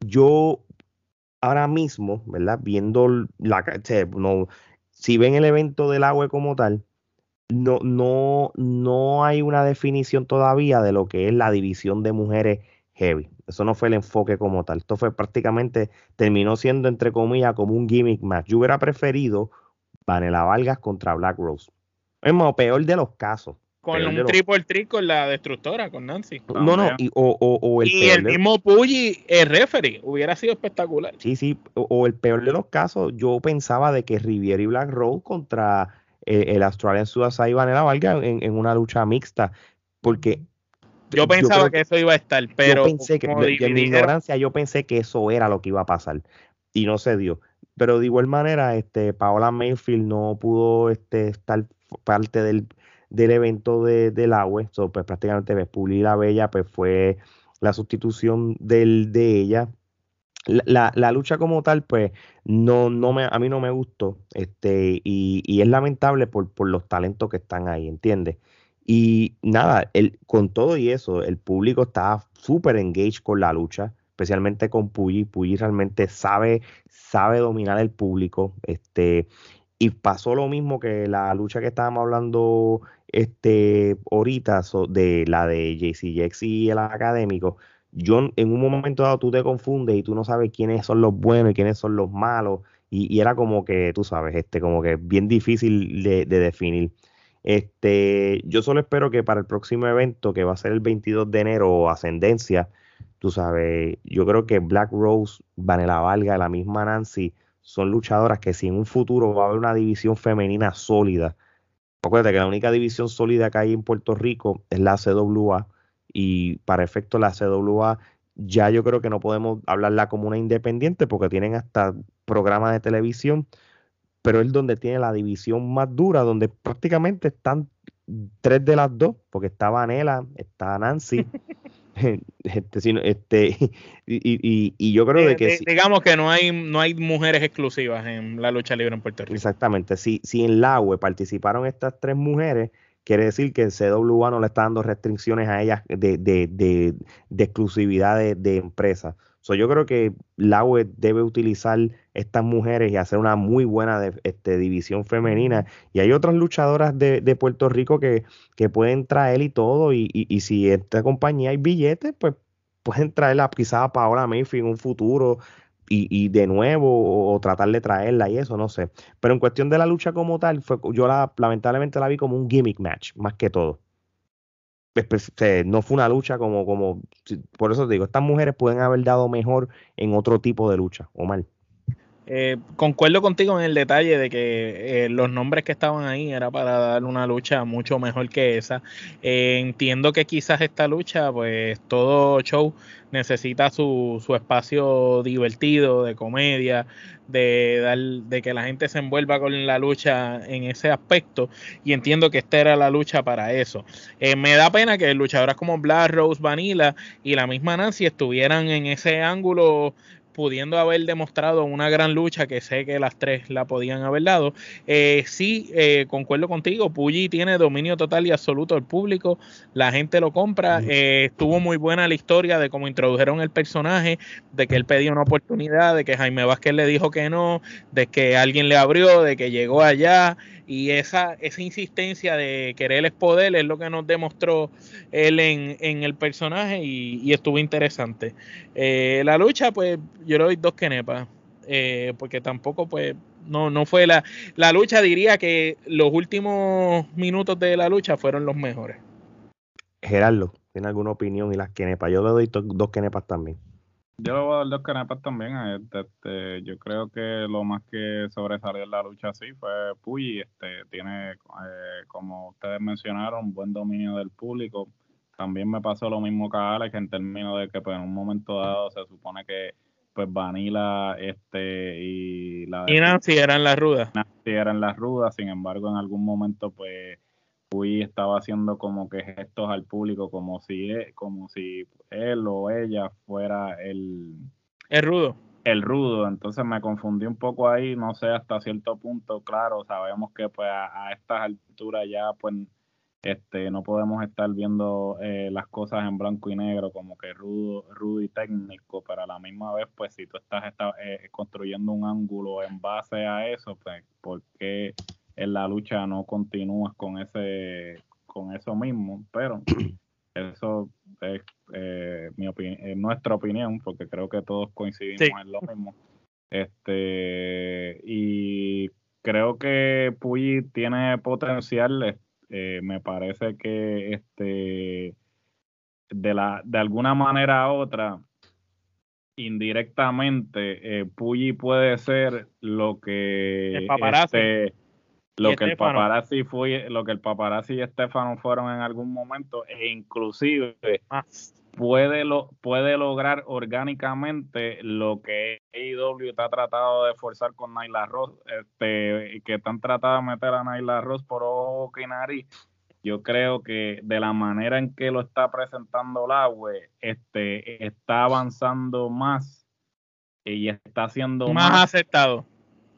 yo ahora mismo, ¿verdad? Viendo la no, si ven el evento del agua como tal, no, no, no hay una definición todavía de lo que es la división de mujeres heavy. Eso no fue el enfoque como tal. Esto fue prácticamente, terminó siendo entre comillas como un gimmick match. Yo hubiera preferido Vanilla Vargas contra Black Rose. Es más, peor de los casos. Con un triple trick con la destructora, con Nancy. No, no, y, o, o, el, y el mismo Puggy, el referee, hubiera sido espectacular. Sí, sí, o, el peor de los casos, yo pensaba de que Riviera y Black Road contra eh, el Australian Suicide Iban la valga en, en una lucha mixta, porque yo pensaba que eso iba a estar, pero yo pensé que, en mi ignorancia yo pensé que eso era lo que iba a pasar y no se dio. Pero de igual manera, este Paola Mayfield no pudo este, estar parte del, del evento de, del agua, so, pues prácticamente Vespuli la Bella pues fue la sustitución del, de ella. La, la, lucha como tal, pues, no, no me, a mí no me gustó, este, y, y es lamentable por, por, los talentos que están ahí, ¿entiendes? Y nada, el, con todo y eso, el público estaba súper engaged con la lucha, especialmente con Puyi. Puyi realmente sabe, sabe dominar el público, este, y pasó lo mismo que la lucha que estábamos hablando este ahorita de la de JCX y el académico. Yo en un momento dado tú te confundes y tú no sabes quiénes son los buenos y quiénes son los malos. Y, era como que, tú sabes, este, como que bien difícil de, de definir. Este, yo solo espero que para el próximo evento, que va a ser el 22 de enero, Ascendencia, tú sabes, yo creo que Black Rose, Vanilla Valga, la misma Nancy, son luchadoras que si en un futuro va a haber una división femenina sólida, acuérdate que la única división sólida que hay en Puerto Rico es la CWA y para efecto la CWA ya yo creo que no podemos hablarla como una independiente porque tienen hasta programas de televisión pero es donde tiene la división más dura, donde prácticamente están tres de las dos, porque está Vanela, está Nancy. este, este y, y, yo creo de que digamos que no hay no hay mujeres exclusivas en la lucha libre en Puerto Rico. Exactamente si, si en la UE participaron estas tres mujeres quiere decir que el CWA no le está dando restricciones a ellas de, de, de, de exclusividad de, de empresa yo creo que la UE debe utilizar estas mujeres y hacer una muy buena este, división femenina. Y hay otras luchadoras de, Puerto Rico que, que, pueden traer y todo. Y, y, si esta compañía hay billetes, pues pueden traerla quizás a Paola Mayfield en un futuro. Y, y, de nuevo o, tratar de traerla y eso, no sé. Pero en cuestión de la lucha como tal, fue, yo la, lamentablemente la vi como un gimmick match, más que todo no fue una lucha como, como, por eso te digo, estas mujeres pueden haber dado mejor en otro tipo de lucha, o mal. Eh, concuerdo contigo en el detalle de que eh, los nombres que estaban ahí era para dar una lucha mucho mejor que esa. Eh, entiendo que quizás esta lucha, pues todo show necesita su, su espacio divertido, de comedia, de, dar, de que la gente se envuelva con la lucha en ese aspecto. Y entiendo que esta era la lucha para eso. me da pena que luchadoras como Black Rose, Vanilla y la misma Nancy estuvieran en ese ángulo pudiendo haber demostrado una gran lucha que sé que las tres la podían haber dado. Eh, sí, eh, concuerdo contigo, Puggy tiene dominio total y absoluto del público, la gente lo compra, eh, estuvo muy buena la historia de cómo introdujeron el personaje, de que él pedía una oportunidad, de que Jaime Vázquez le dijo que no, de que alguien le abrió, de que llegó allá y esa, esa insistencia de querer el poder es lo que nos demostró él en, en el personaje y, estuvo interesante. Eh, la lucha, pues yo le doy dos quenepas, eh, porque tampoco, pues, no, no fue la, la lucha, diría que los últimos minutos de la lucha fueron los mejores. Gerardo, ¿tiene alguna opinión? Y las quenepas, yo le doy dos quenepas también. Yo le voy a dar dos canepas también. Este, yo creo que lo más que sobresalió en la lucha así fue Puyi. Este, tiene, eh, como ustedes mencionaron, buen dominio del público. También me pasó lo mismo que a Alex en términos de que pues, en un momento dado se supone que pues Vanilla este, y la... Y Nancy eran las rudas. Nancy eran las rudas, sin embargo en algún momento pues Puy estaba haciendo como que gestos al público, como si, e, como si él o ella fuera el... El rudo. El rudo, entonces me confundí un poco ahí, no sé, hasta cierto punto, claro, sabemos que pues a, estas alturas ya pues este no podemos estar viendo eh, las cosas en blanco y negro como que rudo, rudo y técnico, pero a la misma vez pues si tú estás eh, construyendo un ángulo en base a eso, pues ¿por qué en la lucha no continúas con ese con eso mismo, pero eso es eh, mi nuestra opinión, porque creo que todos coincidimos en lo mismo. Este, y creo que Puyi tiene potencial, eh, me parece que este de la de alguna manera u otra indirectamente eh, Puyi puede ser lo que este, lo que el paparazzi fue, lo que el paparazzi y Estefano fueron en algún momento, e inclusive puede lo, puede lograr orgánicamente lo que AEW está tratado de forzar con Naila Ross, este, que están tratando de meter a Naila Ross por ojo y nariz. Yo creo que de la manera en que lo está presentando la web, este, está avanzando más y está siendo más aceptado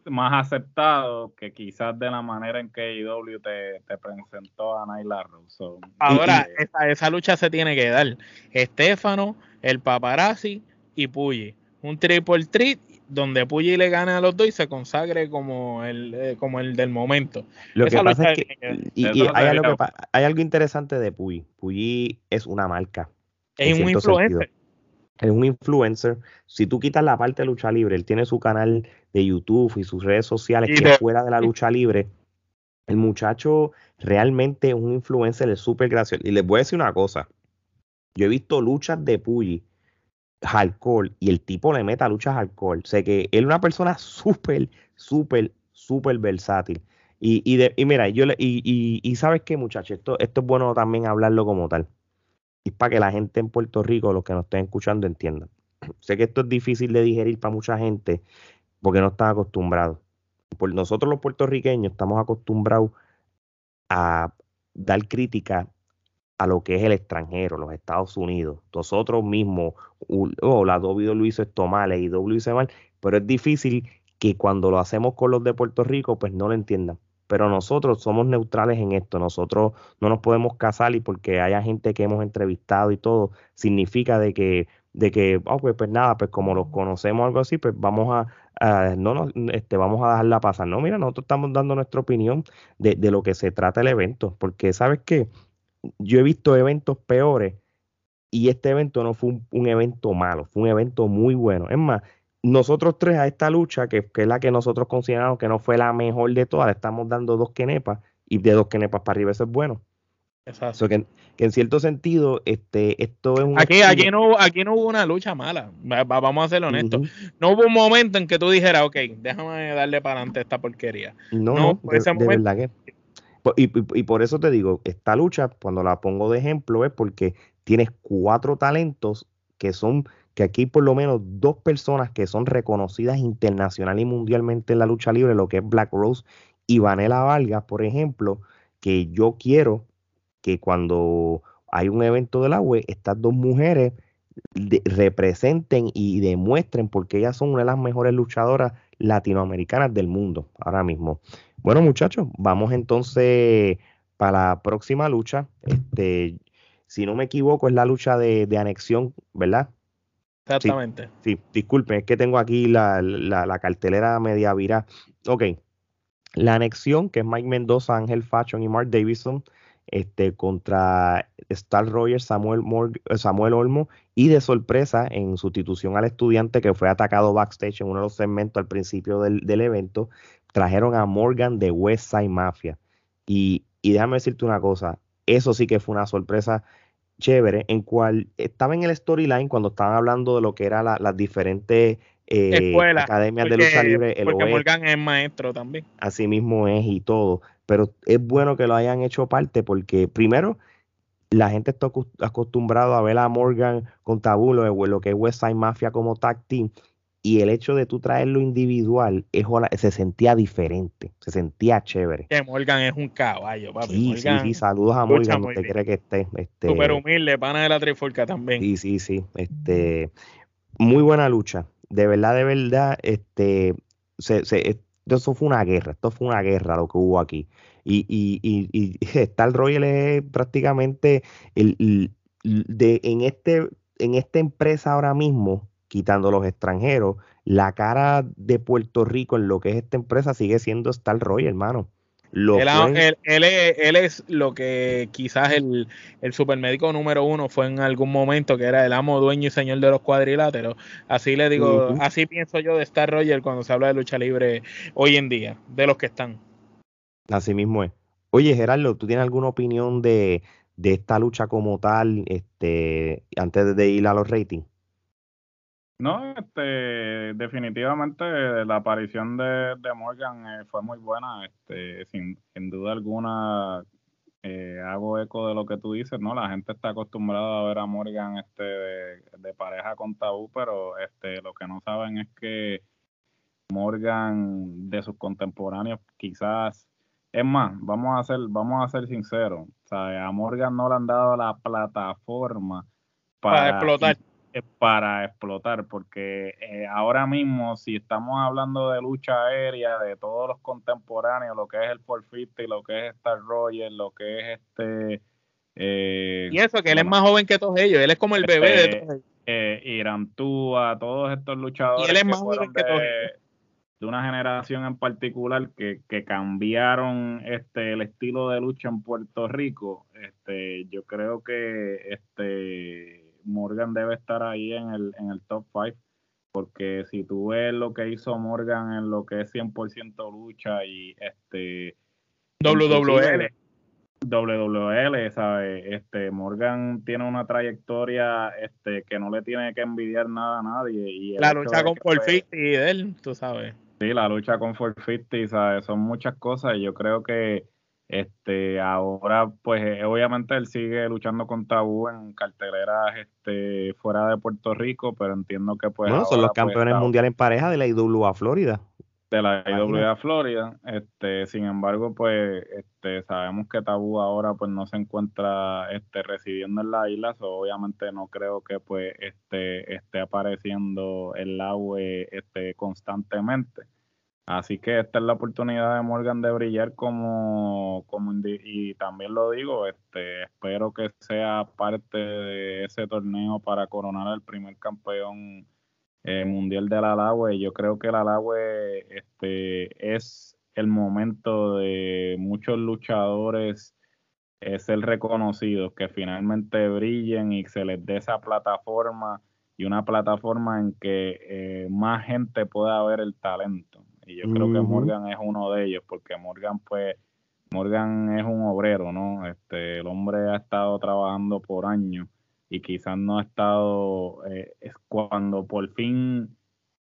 más aceptado que quizás de la manera en que IW te, te presentó a Naila Rose. Ahora, esa, lucha se tiene que dar. Estefano, el paparazzi y Puyi. Un triple treat donde Puyi le gane a los dos y se consagre como el, eh, como el del momento. Lo que pasa es que, y, hay, algo hay, algo interesante de Puyi. Puyi es una marca. Es un influencer. Es un influencer. Si tú quitas la parte de lucha libre, él tiene su canal de YouTube y sus redes sociales que fuera de la lucha libre. El muchacho realmente es un influencer, es súper gracioso. Y les voy a decir una cosa. Yo he visto luchas de Puyi hardcore y el tipo le mete a luchas hardcore. Sé que él es una persona súper, súper, súper versátil. Y, y, de, y mira, yo le, y, y, sabes qué, muchachos, esto, esto es bueno también hablarlo como tal. Y para que la gente en Puerto Rico, los que nos estén escuchando, entiendan. sé que esto es difícil de digerir para mucha gente porque no están acostumbrados. Por nosotros los puertorriqueños estamos acostumbrados a dar crítica a lo que es el extranjero, los Estados Unidos. Nosotros mismos, oh, la W lo hizo esto mal, y W hizo mal, pero es difícil que cuando lo hacemos con los de Puerto Rico, pues no lo entiendan. Pero nosotros somos neutrales en esto, nosotros no nos podemos casar y porque haya gente que hemos entrevistado y todo, significa de que, de que, oh, pues, pues nada, pues como los conocemos algo así, pues vamos a, no, no, este, vamos a dejarla pasar. No, mira, nosotros estamos dando nuestra opinión de, de lo que se trata el evento, porque sabes qué, yo he visto eventos peores y este evento no fue un, evento malo, fue un evento muy bueno. Es más, nosotros tres a esta lucha, que, es la que nosotros consideramos que no fue la mejor de todas, estamos dando dos kenepas y de dos kenepas para arriba eso es bueno. Exacto. que, en cierto sentido, este, esto es un. Aquí, aquí, no, aquí no hubo una lucha mala, vamos a ser honestos. No hubo un momento en que tú dijeras, ok, déjame darle para adelante esta porquería. No, no, de, verdad que y, por eso te digo, esta lucha, cuando la pongo de ejemplo, es porque tienes cuatro talentos que son, que aquí por lo menos dos personas que son reconocidas internacional y mundialmente en la lucha libre, lo que es Black Rose y Vanessa Vargas, por ejemplo, que yo quiero que cuando hay un evento de la web, estas dos mujeres representen y demuestren porque ellas son una de las mejores luchadoras latinoamericanas del mundo ahora mismo. Bueno, muchachos, vamos entonces para la próxima lucha. Este, si no me equivoco, es la lucha de, anexión, ¿verdad? Exactamente. Sí, disculpen, es que tengo aquí la, cartelera media vira. Ok. La anexión, que es Mike Mendoza, Ángel Fashion y Mark Davidson, este, contra Star Rogers, Samuel, Samuel Olmo, y de sorpresa, en sustitución al estudiante que fue atacado backstage en uno de los segmentos al principio del, del evento, trajeron a Morgan de West Side Mafia. Y, déjame decirte una cosa, eso sí que fue una sorpresa chévere, en cual estaba en el storyline cuando estaban hablando de lo que eran las diferentes eh, academias de lucha libre. El porque Morgan es maestro también. Así mismo es y todo. Pero es bueno que lo hayan hecho parte porque primero la gente está acostumbrado a ver a Morgan con Tabú, lo, que es West Side Mafia como tag team y el hecho de tú traerlo individual es, se sentía diferente, se sentía chévere. Que Morgan es un caballo, papi. Sí, sí, sí, saludos a Morgan, donde cree que esté. Este, Súper humilde, pana de la trifulca también. Sí, sí, sí. Este, muy buena lucha. De verdad, de verdad, este, se, se, esto fue una guerra, esto fue una guerra lo que hubo aquí. Y, y, y, y Star Royal es prácticamente el, de, en, este, en esta empresa ahora mismo quitando los extranjeros, la cara de Puerto Rico en lo que es esta empresa sigue siendo Star Roy, hermano. Él, es, lo que quizás el, el supermédico número uno fue en algún momento, que era el amo, dueño y señor de los cuadriláteros. Así le digo, así pienso yo de Star Roger cuando se habla de lucha libre hoy en día, de los que están. Así mismo es. Oye, Gerardo, ¿tú tienes alguna opinión de, de esta lucha como tal este, antes de ir a los ratings? No, este, definitivamente la aparición de, Morgan eh, fue muy buena, este, sin, sin duda alguna eh, hago eco de lo que tú dices, ¿no? La gente está acostumbrada a ver a Morgan este, de, pareja con Tabú, pero este, lo que no saben es que Morgan de sus contemporáneos quizás es más, vamos a ser, vamos a ser sinceros, a Morgan no le han dado la plataforma para explotar para explotar, porque eh, ahora mismo, si estamos hablando de lucha aérea, de todos los contemporáneos, lo que es el 450, lo que es Star Roger, lo que es este... Eh, y eso, que él es más joven que todos ellos, él es como el bebé de este, todos ellos. eh, Irantúa, todos estos luchadores. Y él es más joven que de una generación en particular que, que, cambiaron este el estilo de lucha en Puerto Rico, este yo creo que este Morgan debe estar ahí en el, en el top 5 porque si tú ves lo que hizo Morgan en lo que es 100% lucha y este WWL WWL, ¿sabes? Este, Morgan tiene una trayectoria este, que no le tiene que envidiar nada a nadie. Y la lucha con 450 y de él, tú sabes. Sí, la lucha con 450, ¿sabes? Son muchas cosas y yo creo que este ahora pues eh, obviamente él sigue luchando con Tabú en carteleras este fuera de Puerto Rico, pero entiendo que pues son los pues, campeones mundiales en pareja de la IWA Florida. De la IWA Florida, este sin embargo pues este sabemos que Tabú ahora pues no se encuentra este residiendo en la isla, obviamente no creo que pues este esté apareciendo el agua este constantemente Así que esta es la oportunidad de Morgan de brillar como, como y también lo digo, este, espero que sea parte de ese torneo para coronar el primer campeón eh, mundial de la Lagüe. Yo creo que la Lagüe este, es el momento de muchos luchadores es ser reconocidos, que finalmente brillen y se les dé esa plataforma y una plataforma en que eh, más gente pueda ver el talento. Y yo creo que Morgan es uno de ellos, porque Morgan, pues, Morgan es un obrero, ¿no? Este, el hombre ha estado trabajando por años y quizás no ha estado, eh, es cuando por fin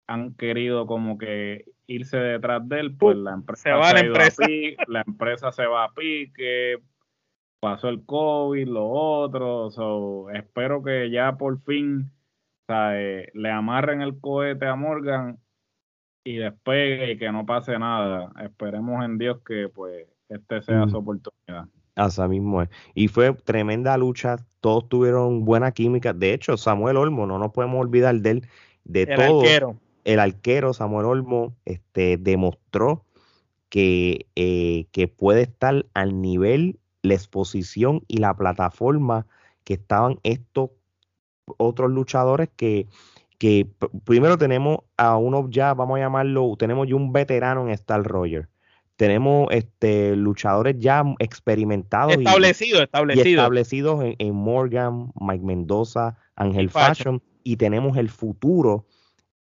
han querido como que irse detrás de él, pues la empresa se va la empresa. la empresa se va a pique, pasó el COVID, lo otro, so, espero que ya por fin le amarren el cohete a Morgan y despegue y que no pase nada. Esperemos en Dios que pues este sea su oportunidad. Así mismo es. Y fue tremenda lucha, todos tuvieron buena química. De hecho, Samuel Olmo, no nos podemos olvidar de él, de el todo. Arquero. El arquero Samuel Olmo este, demostró que, eh, que puede estar al nivel, la exposición y la plataforma que estaban estos otros luchadores que que primero tenemos a uno ya, vamos a llamarlo, tenemos ya un veterano en Star Roger. Tenemos este, luchadores ya experimentados. Establecidos, establecidos. establecidos en, Morgan, Mike Mendoza, Ángel Fashion. Y tenemos el futuro,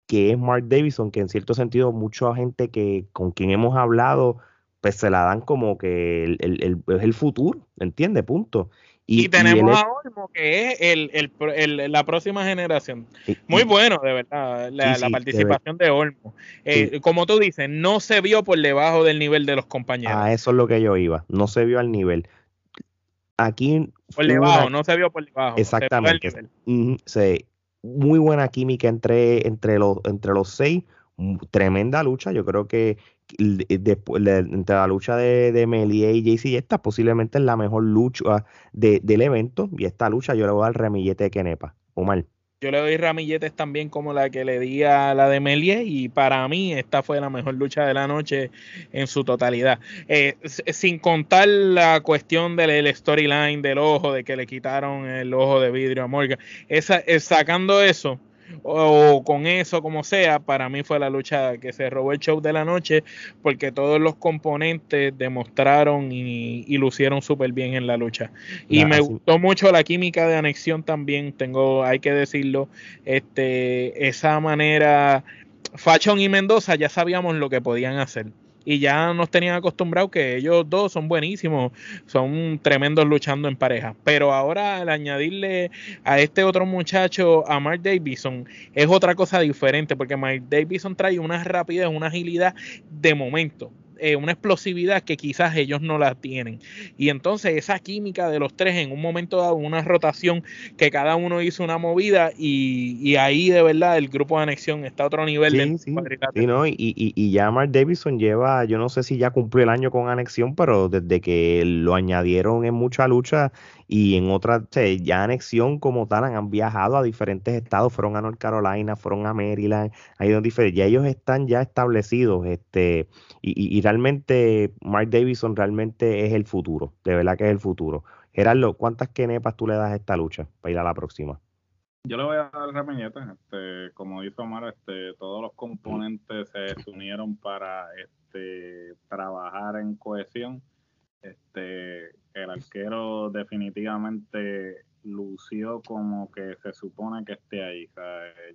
que es Mark Davison, que en cierto sentido mucha gente que con quien hemos hablado, pues se la dan como que el, es el futuro, ¿entiende? Punto. Y, tenemos a Olmo, que es el, la próxima generación. Muy bueno, de verdad, la, participación de, Olmo. Eh, como tú dices, no se vio por debajo del nivel de los compañeros. Ah, eso es lo que yo iba. No se vio al nivel. Aquí. Por debajo, no se vio por debajo. Exactamente. muy buena química entre, entre, los, entre los seis. Tremenda lucha. Yo creo que después entre la lucha de, de Melie y JC, esta posiblemente es la mejor lucha del evento. Y esta lucha yo le voy a dar remillete de Kenepa. Omar. Yo le doy ramilletes también como la que le di a la de Melie y para mí esta fue la mejor lucha de la noche en su totalidad. Eh, sin contar la cuestión del storyline del ojo, de que le quitaron el ojo de vidrio a Morgan. Esa, eh, sacando eso, o con eso, como sea, para mí fue la lucha que se robó el show de la noche porque todos los componentes demostraron y, lucieron súper bien en la lucha. Y me gustó mucho la química de anexión también, tengo, hay que decirlo, este, esa manera, Fachon y Mendoza ya sabíamos lo que podían hacer y ya nos tenían acostumbrados que ellos dos son buenísimos, son tremendos luchando en pareja. Pero ahora al añadirle a este otro muchacho, a Mark Davison, es otra cosa diferente, porque Mark Davison trae una rapidez, una agilidad de momento. Eh, una explosividad que quizás ellos no la tienen. Y entonces esa química de los tres en un momento dado, una rotación que cada uno hizo una movida y, ahí de verdad el grupo de anexión está a otro nivel. Sí, no, y, y, y, ya Mark Davidson lleva, yo no sé si ya cumplió el año con anexión, pero desde que lo añadieron en mucha lucha y en otras, ya anexión como tal, han viajado a diferentes estados, fueron a North Carolina, fueron a Maryland, hay donde ya ellos están ya establecidos, este, y, y, realmente Mark Davidson realmente es el futuro, de verdad que es el futuro. Gerardo, ¿cuántas kenepas tú le das a esta lucha para ir a la próxima? Yo le voy a dar rapidito, este, como dice Omar, este, todos los componentes se unieron para este, trabajar en cohesión. Este, el arquero definitivamente lució como que se supone que esté ahí.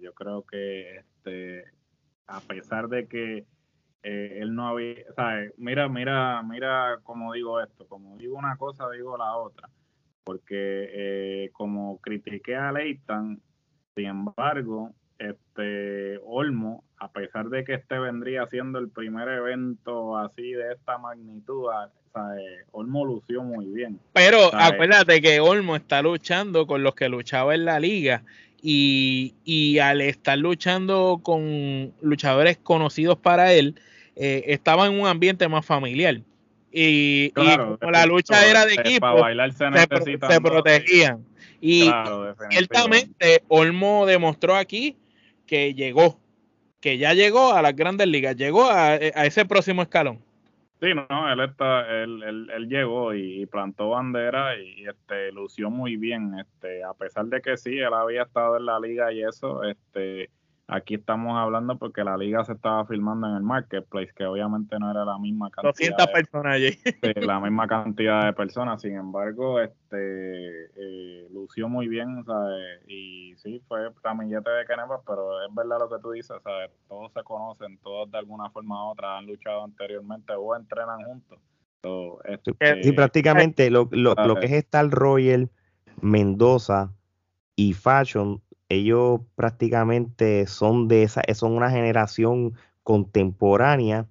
yo creo que este, a pesar de que eh, él no había, ¿sabes? Mira, mira, mira cómo digo esto, como digo una cosa, digo la otra, porque eh, como critiqué a Leighton, sin embargo, este Olmo, a pesar de que este vendría siendo el primer evento así de esta magnitud, ¿sabes? Olmo lució muy bien. Pero acuérdate que Olmo está luchando con los que luchaba en la liga y, al estar luchando con luchadores conocidos para él, eh, estaba en un ambiente más familiar. Y, como la lucha era de equipo, se, protegían. Y ciertamente Olmo demostró aquí que llegó, que ya llegó a las grandes ligas, llegó a ese próximo escalón. Sí, no, él está, él, él, llegó y, plantó bandera y, este lució muy bien, este, a pesar de que sí, él había estado en la liga y eso, este, Aquí estamos hablando porque la liga se estaba filmando en el marketplace, que obviamente no era la misma cantidad. 200 personas allí. la misma cantidad de personas. Sin embargo, este eh, lució muy bien, ¿sabes? Y sí, fue ramillete de Kenepa, pero es verdad lo que tú dices, ¿sabes? Todos se conocen, todos de alguna forma u otra han luchado anteriormente o entrenan juntos. Este, sí, prácticamente lo, lo, lo que es Star Royal, Mendoza y Fashion ellos prácticamente son de esa, son una generación contemporánea.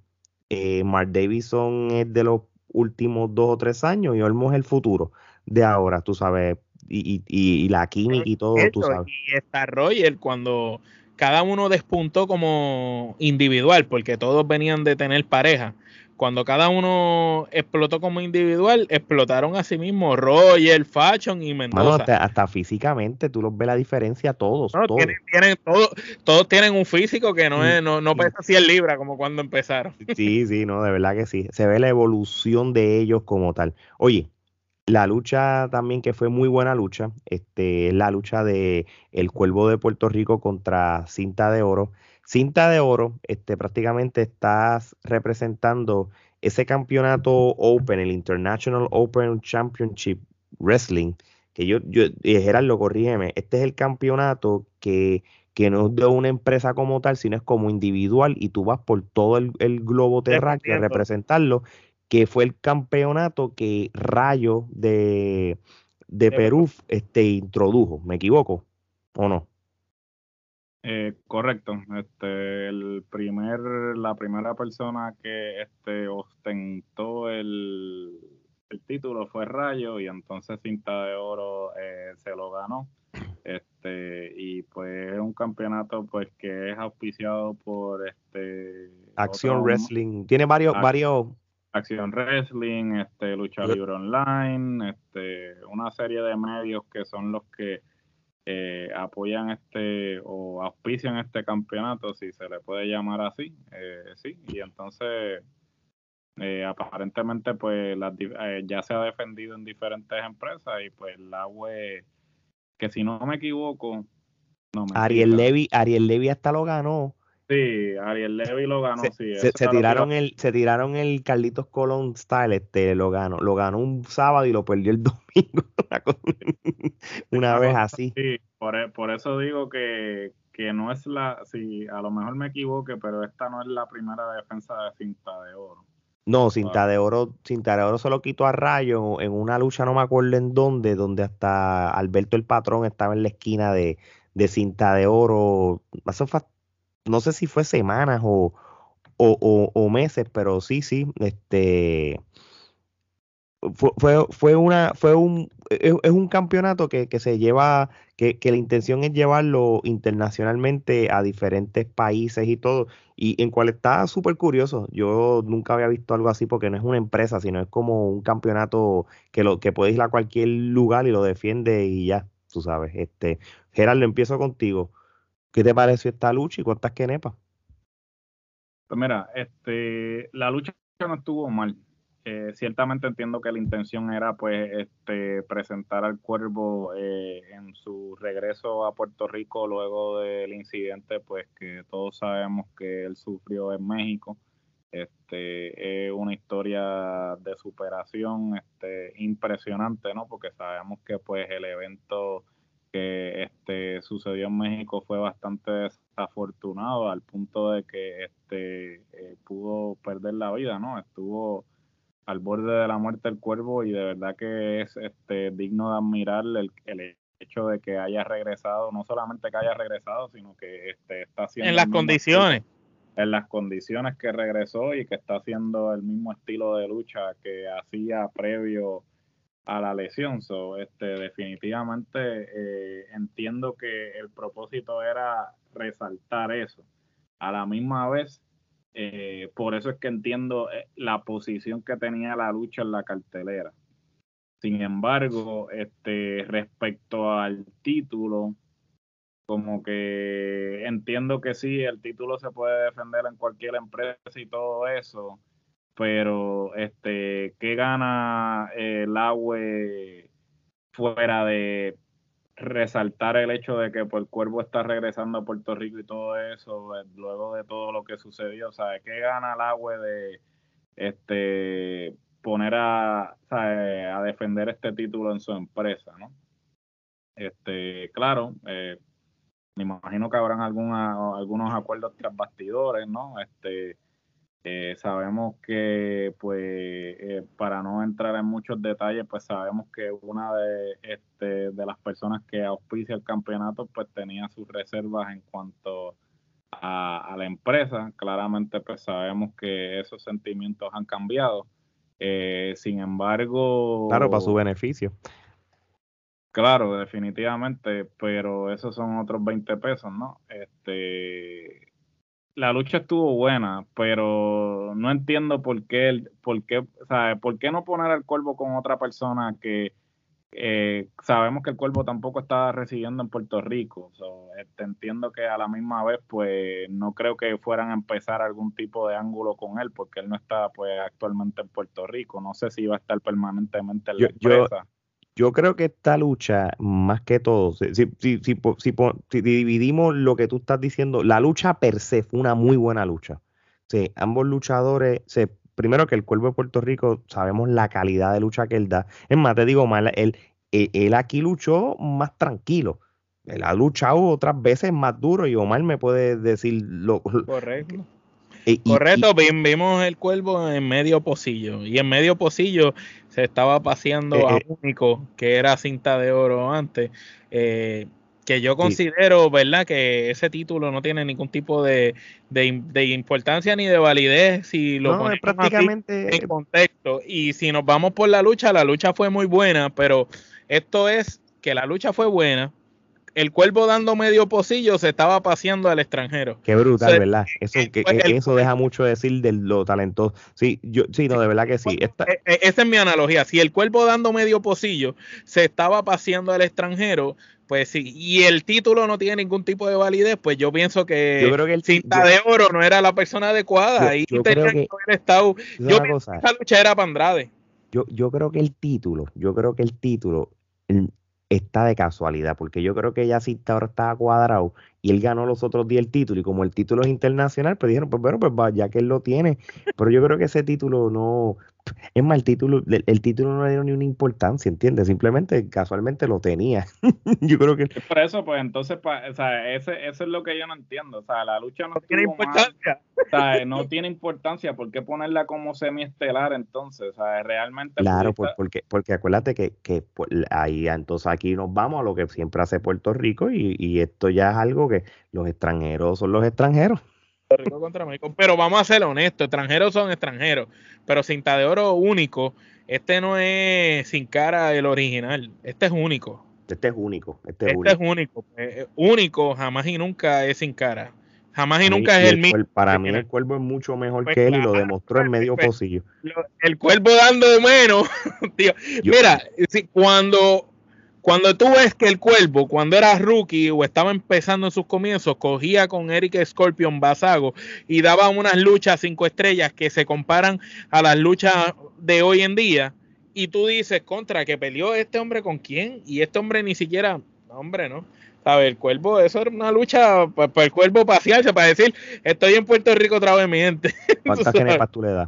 Eh, Mark Davidson es de los últimos dos o tres años y Olmo es el futuro de ahora, tú sabes, y, y, la química y todo, tú sabes. Y está Roger cuando cada uno despuntó como individual, porque todos venían de tener pareja cuando cada uno explotó como individual, explotaron a sí mismo Roger, Fashion y Mendoza. hasta, físicamente, tú los ves la diferencia todos. todos. Tienen, todos, tienen un físico que no, es, no, no pesa 100 libras como cuando empezaron. Sí, sí, no, de verdad que sí. Se ve la evolución de ellos como tal. Oye, la lucha también que fue muy buena lucha, este, es la lucha de El Cuervo de Puerto Rico contra Cinta de Oro cinta de oro, este, prácticamente estás representando ese campeonato Open, el International Open Championship Wrestling, que yo, yo Gerardo, corrígeme, este es el campeonato que, que no es de una empresa como tal, sino es como individual y tú vas por todo el, globo terráqueo a representarlo, que fue el campeonato que Rayo de, de Perú este, introdujo, ¿me equivoco o no? Eh, correcto. Este, el primer, la primera persona que este, ostentó el, el título fue Rayo y entonces Cinta de Oro eh, se lo ganó. Este, y pues es un campeonato pues que es auspiciado por este Acción Wrestling. Tiene varios, varios Acción Wrestling, este, Lucha Libre Online, este, una serie de medios que son los que eh, apoyan este o auspician este campeonato, si se le puede llamar así, eh, sí, y entonces eh, aparentemente pues ya se ha defendido en diferentes empresas y pues la web, que si no me equivoco, no me Ariel Levy, Ariel Levy hasta lo ganó Sí, Ariel Levy lo ganó, se, sí. Se, tiraron el, se tiraron el Carlitos Colón style, este, lo ganó, lo ganó un sábado y lo perdió el domingo. una, vez así. Sí, por, e, por, eso digo que, que no es la, sí, a lo mejor me equivoque, pero esta no es la primera defensa de cinta de oro. No, cinta de oro, cinta de oro se lo quitó a Rayo en una lucha, no me acuerdo en dónde, donde hasta Alberto el patrón estaba en la esquina de, de cinta de oro. Eso fue no sé si fue semanas o, o, meses, pero sí, sí, este fue, fue, una, fue un, es, un campeonato que, se lleva, que, la intención es llevarlo internacionalmente a diferentes países y todo, y en cual está súper curioso, yo nunca había visto algo así porque no es una empresa, sino es como un campeonato que lo que puedes ir a cualquier lugar y lo defiende y ya, tú sabes, este, Gerardo, empiezo contigo. ¿Qué te pareció esta lucha y cuántas quenepas? Pues mira, este, la lucha no estuvo mal. eh, ciertamente entiendo que la intención era pues este presentar al cuervo eh, en su regreso a Puerto Rico luego del incidente pues que todos sabemos que él sufrió en México este es una historia de superación este impresionante no porque sabemos que pues el evento que este sucedió en México fue bastante desafortunado al punto de que este eh, pudo perder la vida no estuvo al borde de la muerte del cuervo y de verdad que es este, digno de admirar el, hecho de que haya regresado, no solamente que haya regresado, sino que este, está haciendo... En las condiciones. en las condiciones que regresó y que está haciendo el mismo estilo de lucha que hacía previo a la lesión. So, este, definitivamente eh, entiendo que el propósito era resaltar eso. A la misma vez, eh, por eso es que entiendo eh, la posición que tenía la lucha en la cartelera. Sin embargo, este, respecto al título, como que entiendo que sí, el título se puede defender en cualquier empresa y todo eso, pero este, ¿qué gana el agua fuera de resaltar el hecho de que por el cuervo está regresando a Puerto Rico y todo eso, eh, luego de todo lo que sucedió, ¿sabes? ¿Qué gana el agua de este poner a, a defender este título en su empresa, ¿no? Este, claro, eh, me imagino que habrán algunos acuerdos tras bastidores, ¿no? Este, eh, sabemos que, pues, eh, para no entrar en muchos detalles, pues sabemos que una de, este, de las personas que auspicia el campeonato, pues tenía sus reservas en cuanto a, la empresa. Claramente, pues sabemos que esos sentimientos han cambiado. Eh, sin embargo... Claro, para su beneficio. Claro, definitivamente, pero esos son otros 20 pesos, ¿no? Este, la lucha estuvo buena, pero no entiendo por qué, por qué, por qué no poner al cuervo con otra persona que eh, sabemos que el cuervo tampoco está residiendo en Puerto Rico. este, entiendo que a la misma vez, pues no creo que fueran a empezar algún tipo de ángulo con él, porque él no está pues actualmente en Puerto Rico. No sé si va a estar permanentemente en la empresa yo creo que esta lucha, más que todo, si, si, si, dividimos lo que tú estás diciendo, la lucha per se fue una muy buena lucha. Sí, ambos luchadores, primero que el Cuervo de Puerto Rico, sabemos la calidad de lucha que él da. Es más, te digo mal, él, él, aquí luchó más tranquilo. Él ha luchado otras veces más duro y Omar me puede decir lo correcto. Correcto, vimos el cuervo en medio pocillo y en medio pocillo se estaba paseando eh, a eh. único que era cinta de oro antes. Eh, que yo considero, ¿verdad?, que ese título no tiene ningún tipo de, importancia ni de validez si lo ponemos prácticamente en contexto. Y si nos vamos por la lucha, la lucha fue muy buena, pero esto es que la lucha fue buena, el cuervo dando medio pocillo se estaba paseando al extranjero. Qué brutal, ¿verdad? Eso, que, eso deja mucho decir de lo talentoso. Sí, yo, sí, no, de verdad que sí. Esta... E, e, esa es mi analogía. Si el cuervo dando medio pocillo se estaba paseando al extranjero, pues sí, y el título no tiene ningún tipo de validez, pues yo pienso que, yo creo que el, cinta de oro no era la persona adecuada. Ahí yo tenía que, haber estado. Yo pienso que esa lucha era para Andrade. Yo, yo creo que el título, yo creo que el título está de casualidad, porque yo creo que ya sí ahora estaba cuadrado y él ganó los otros días el título y como el título es internacional, pues dijeron, pues bueno, pues ya que él lo tiene, pero yo creo que ese título no, es más, el título, el, título no le dio ni una importancia, ¿entiendes? Simplemente casualmente lo tenía. yo creo que... Por eso, pues entonces, o sea, ese, eso es lo que yo no entiendo. O sea, la lucha no, tiene importancia. o sea, no tiene importancia. ¿Por qué ponerla como semiestelar entonces? O sea, realmente... Claro, porque, porque acuérdate que, que ahí, entonces aquí nos vamos a lo que siempre hace Puerto Rico y, y esto ya es algo que los extranjeros son los extranjeros. Pero vamos a ser honestos, extranjeros son extranjeros. Pero cinta de oro único, este no es sin cara el original, este es único. Este es único. Este es este único. Eh, único. jamás y nunca es sin cara. Jamás y nunca es el, mismo. Para mí el cuervo es mucho mejor pues que él y lo demostró en medio pues, pocillo. El cuervo dando menos. tío. Mira, cuando cuando tú ves que el cuervo, cuando era rookie o estaba empezando en sus comienzos, cogía con Eric Scorpion Basago y daba unas luchas cinco estrellas que se comparan a las luchas de hoy en día, y tú dices, contra, que peleó este hombre con quién, y este hombre ni siquiera, hombre, ¿no? ¿Sabes? El cuervo, eso era una lucha para, el cuervo pasearse, para decir, estoy en Puerto Rico otra vez, mi gente. ¿Cuántas kenepas tú le das?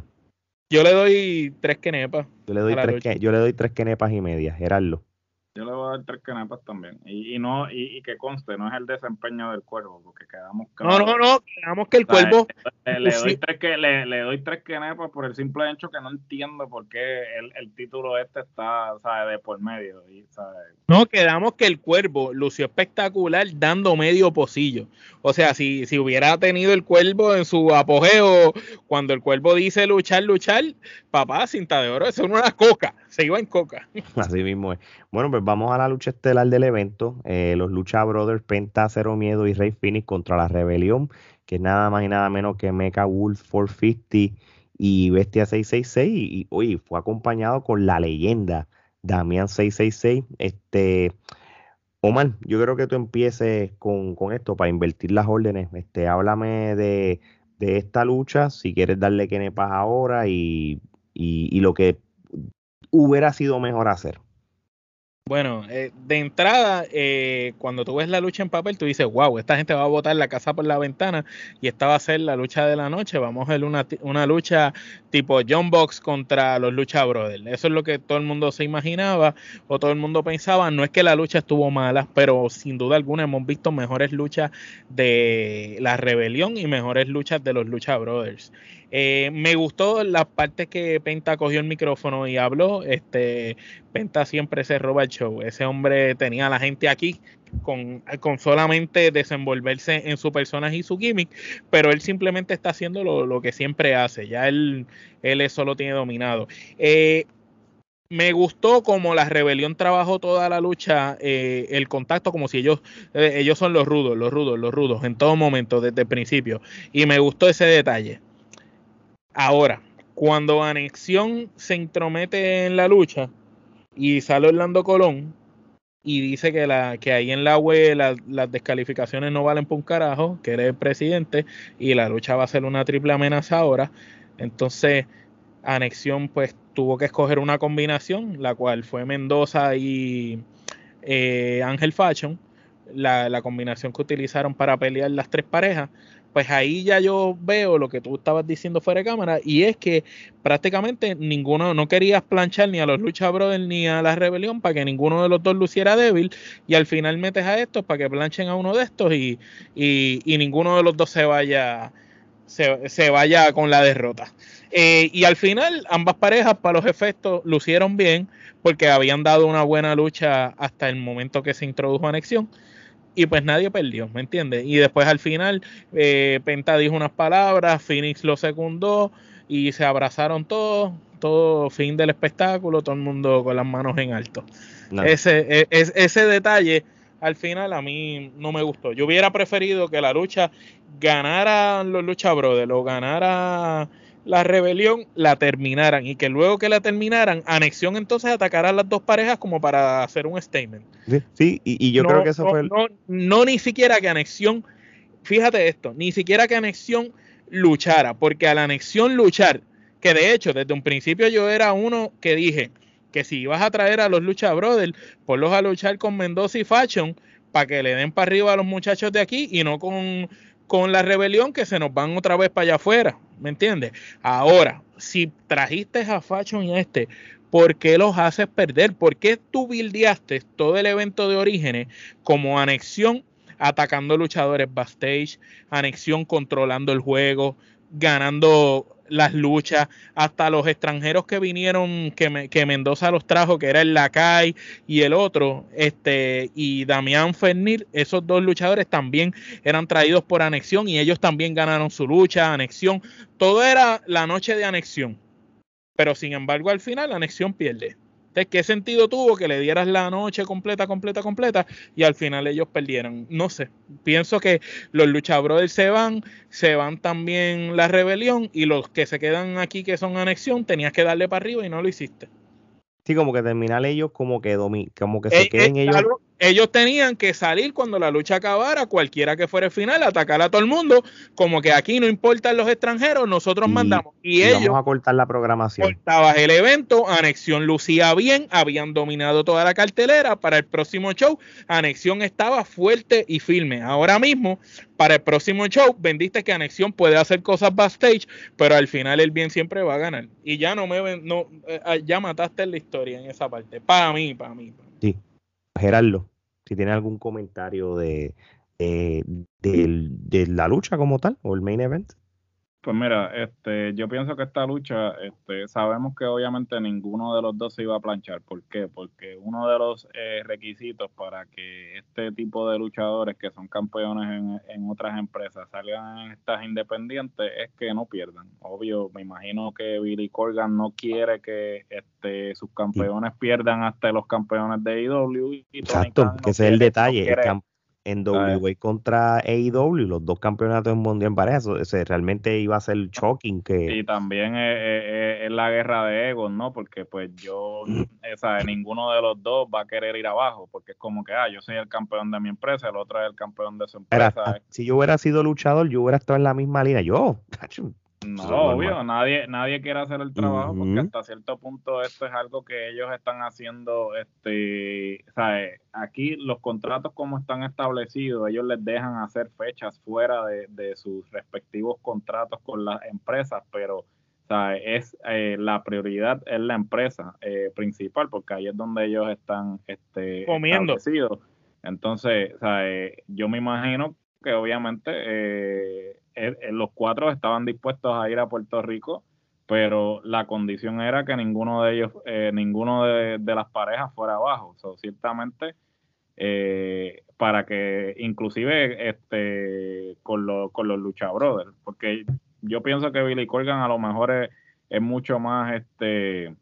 Yo le doy tres kenepas. Yo le doy, tres, yo le doy tres kenepas y media, Gerardo. Yo le voy a dar tres canepas también. Y, no, y, que conste, no es el desempeño del cuervo, porque quedamos No, no, no, quedamos que el cuervo. Le, doy tres que, le, le, doy tres canepas por el simple hecho que no entiendo por qué el, el título este está, ¿sabes? De por medio. Y, No, quedamos que el cuervo lució espectacular dando medio pocillo. O sea, si, si hubiera tenido el cuervo en su apogeo, cuando el cuervo dice luchar, luchar, papá, cinta de oro, eso es una coca, se iba en coca. Así mismo es. Bueno, pues vamos a la lucha estelar del evento. Eh, los Lucha Brothers, Penta, Cero Miedo y Rey Phoenix contra la Rebelión, que es nada más y nada menos que Mecha Wolf 450 y Bestia 666. Y, hoy fue acompañado con la leyenda Damián 666. Este. Omar, yo creo que tú empieces con, esto para invertir las órdenes. Este, háblame de, esta lucha, si quieres darle que pasa ahora y, y lo que hubiera sido mejor hacer. Bueno, eh, de entrada, eh, cuando tú ves la lucha en papel, tú dices, wow, esta gente va a botar la casa por la ventana y esta va a ser la lucha de la noche. Vamos a ver una, una lucha tipo John Box contra los Lucha Brothers. Eso es lo que todo el mundo se imaginaba o todo el mundo pensaba. No es que la lucha estuvo mala, pero sin duda alguna hemos visto mejores luchas de la rebelión y mejores luchas de los Lucha Brothers. Eh, me gustó la parte que Penta cogió el micrófono y habló. Este, Penta siempre se roba el show. Ese hombre tenía a la gente aquí con, con solamente desenvolverse en su personaje y su gimmick, pero él simplemente está haciendo lo, que siempre hace. Ya él, él eso lo tiene dominado. Eh, me gustó como la rebelión trabajó toda la lucha, eh, el contacto como si ellos, ellos son los rudos, los rudos, los rudos, en todo momento, desde el principio. Y me gustó ese detalle. Ahora, cuando Anexión se intromete en la lucha y sale Orlando Colón y dice que, ahí en la web las descalificaciones no valen por un carajo, que eres el presidente y la lucha va a ser una triple amenaza ahora, entonces Anexión pues tuvo que escoger una combinación, la cual fue Mendoza y eh, Ángel Fashion, la combinación que utilizaron para pelear las tres parejas pues ahí ya yo veo lo que tú estabas diciendo fuera de cámara y es que prácticamente ninguno, no querías planchar ni a los Lucha Brothers ni a la Rebelión para que ninguno de los dos luciera débil y al final metes a estos para que planchen a uno de estos y, y, ninguno de los dos se vaya, se, vaya con la derrota. Eh, y al final ambas parejas para los efectos lucieron bien porque habían dado una buena lucha hasta el momento que se introdujo anexión y pues nadie perdió, ¿me entiendes? Y después al final eh, Penta dijo unas palabras, Phoenix lo secundó y se abrazaron todos, todo fin del espectáculo, todo el mundo con las manos en alto. Ese, e, ese detalle al final a mí no me gustó. Yo hubiera preferido que la lucha ganara los Lucha Brothers o ganara la rebelión la terminaran y que luego que la terminaran, Anexión entonces atacara a las dos parejas como para hacer un statement. Sí, y, yo creo que eso fue el... no, no, ni siquiera que Anexión, fíjate esto, ni siquiera que Anexión luchara, porque a la Anexión luchar, que de hecho desde un principio yo era uno que dije que si ibas a traer a los Lucha Brothers, ponlos a luchar con Mendoza y Fashion para que le den para arriba a los muchachos de aquí y no con con la rebelión que se nos van otra vez para allá afuera, ¿me entiendes? Ahora, si trajiste a Fashion y a este, ¿por qué los haces perder? ¿Por qué tú bildeaste todo el evento de orígenes como anexión atacando luchadores backstage, anexión controlando el juego, ganando las luchas, hasta los extranjeros que vinieron, que, que Mendoza los trajo, que era el Lacay y el otro, este, y Damián Fernil, esos dos luchadores también eran traídos por anexión y ellos también ganaron su lucha, anexión, todo era la noche de anexión, pero sin embargo al final anexión pierde. Entonces, ¿qué sentido tuvo que le dieras la noche completa, completa, completa y al final ellos perdieron? No sé. Pienso que los luchabrothers se van, se van también la rebelión y los que se quedan aquí que son anexión, tenías que darle para arriba y no lo hiciste. Sí, como que terminar ellos como que como que se eh, queden eh, ellos. Ellos tenían que salir cuando la lucha acabara, cualquiera que fuera el final, atacar a todo el mundo, como que aquí no importan los extranjeros, nosotros mandamos. Y, ellos vamos a cortar la programación. Cortabas el evento, Anexión lucía bien, habían dominado toda la cartelera. Para el próximo show, Anexión estaba fuerte y firme. Ahora mismo, para el próximo show, vendiste que Anexión puede hacer cosas backstage, pero al final el bien siempre va a ganar. Y ya no me no, eh, ya mataste la historia en esa parte. Para mí, para mí. Sí. Gerardo, si tiene algún comentario de, de, la lucha como tal o el main event. Pues mira, este, yo pienso que esta lucha, este, sabemos que obviamente ninguno de los dos se iba a planchar. ¿Por qué? Porque uno de los eh, requisitos para que este tipo de luchadores que son campeones en, en, otras empresas salgan en estas independientes es que no pierdan. Obvio, me imagino que Billy Corgan no quiere que este, sus campeones pierdan hasta los campeones de IW. Exacto, que ese es el detalle en WWE contra AEW, los dos campeonatos mundial en pareja, eso, realmente iba a ser shocking que... Y también es, la guerra de egos, ¿no? Porque pues yo, esa, ninguno de los dos va a querer ir abajo, porque es como que, ah, yo soy el campeón de mi empresa, el otro es el campeón de su empresa. si yo hubiera sido luchador, yo hubiera estado en la misma línea, yo, no, obvio, nadie, nadie quiere hacer el trabajo porque hasta cierto punto esto es algo que ellos están haciendo, este, aquí los contratos como están establecidos, ellos les dejan hacer fechas fuera de, sus respectivos contratos con las empresas, pero es eh, la prioridad es la empresa eh, principal porque ahí es donde ellos están este, comiendo. Establecidos. Entonces, yo me imagino que obviamente eh, los cuatro estaban dispuestos a ir a Puerto Rico, pero la condición era que ninguno de ellos, eh, ninguno de, las parejas fuera abajo. ciertamente, eh, para que inclusive este con, con los Lucha Brothers, porque yo pienso que Billy Corgan a lo mejor es, es mucho más este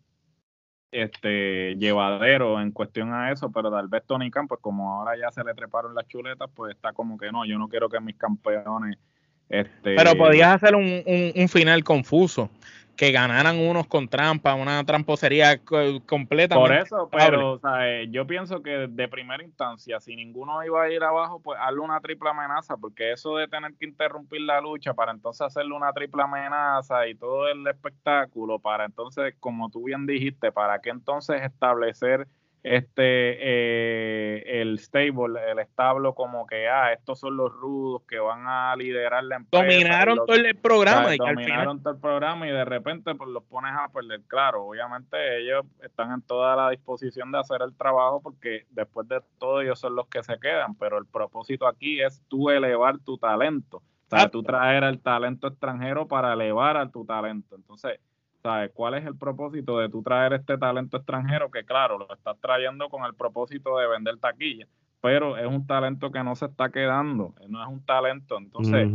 este llevadero en cuestión a eso, pero tal vez Tony Khan, pues como ahora ya se le treparon las chuletas, pues está como que no, yo no quiero que mis campeones este... Pero podías hacer un, un, final confuso, que ganaran unos con trampa, una tramposería completa. Por eso, pero o sea, eh, yo pienso que de primera instancia, si ninguno iba a ir abajo, pues hazle una triple amenaza, porque eso de tener que interrumpir la lucha para entonces hacerle una triple amenaza y todo el espectáculo, para entonces, como tú bien dijiste, para qué entonces establecer este eh, el stable, el establo como que ah, estos son los rudos que van a liderar la empresa. Dominaron todo el programa y dominaron todo el programa y de repente pues los pones a perder. Claro, obviamente ellos están en toda la disposición de hacer el trabajo porque después de todo ellos son los que se quedan, pero el propósito aquí es tú elevar tu talento. O sea, tú traer el talento extranjero para elevar a tu talento. Entonces, ¿sabes? ¿Cuál es el propósito de tú traer este talento extranjero? Que claro, lo estás trayendo con el propósito de vender taquilla, pero es un talento que no se está quedando, no es un talento, entonces,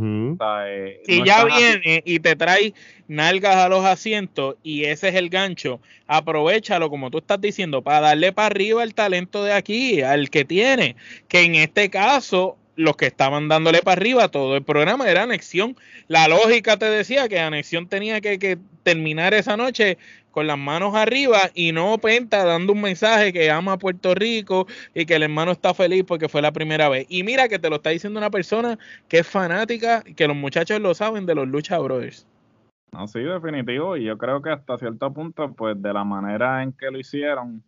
Si ya viene y te trae nalgas a los asientos y ese es el gancho, aprovechalo como tú estás diciendo para darle para arriba el talento de aquí, al que tiene, que en este caso los que estaban dándole para arriba todo el programa era anexión. La lógica te decía que anexión tenía que, terminar esa noche con las manos arriba y no Penta dando un mensaje que ama a Puerto Rico y que el hermano está feliz porque fue la primera vez. Y mira que te lo está diciendo una persona que es fanática, que los muchachos lo saben de los Lucha Brothers. No, sí, definitivo. Y yo creo que hasta cierto punto, pues de la manera en que lo hicieron,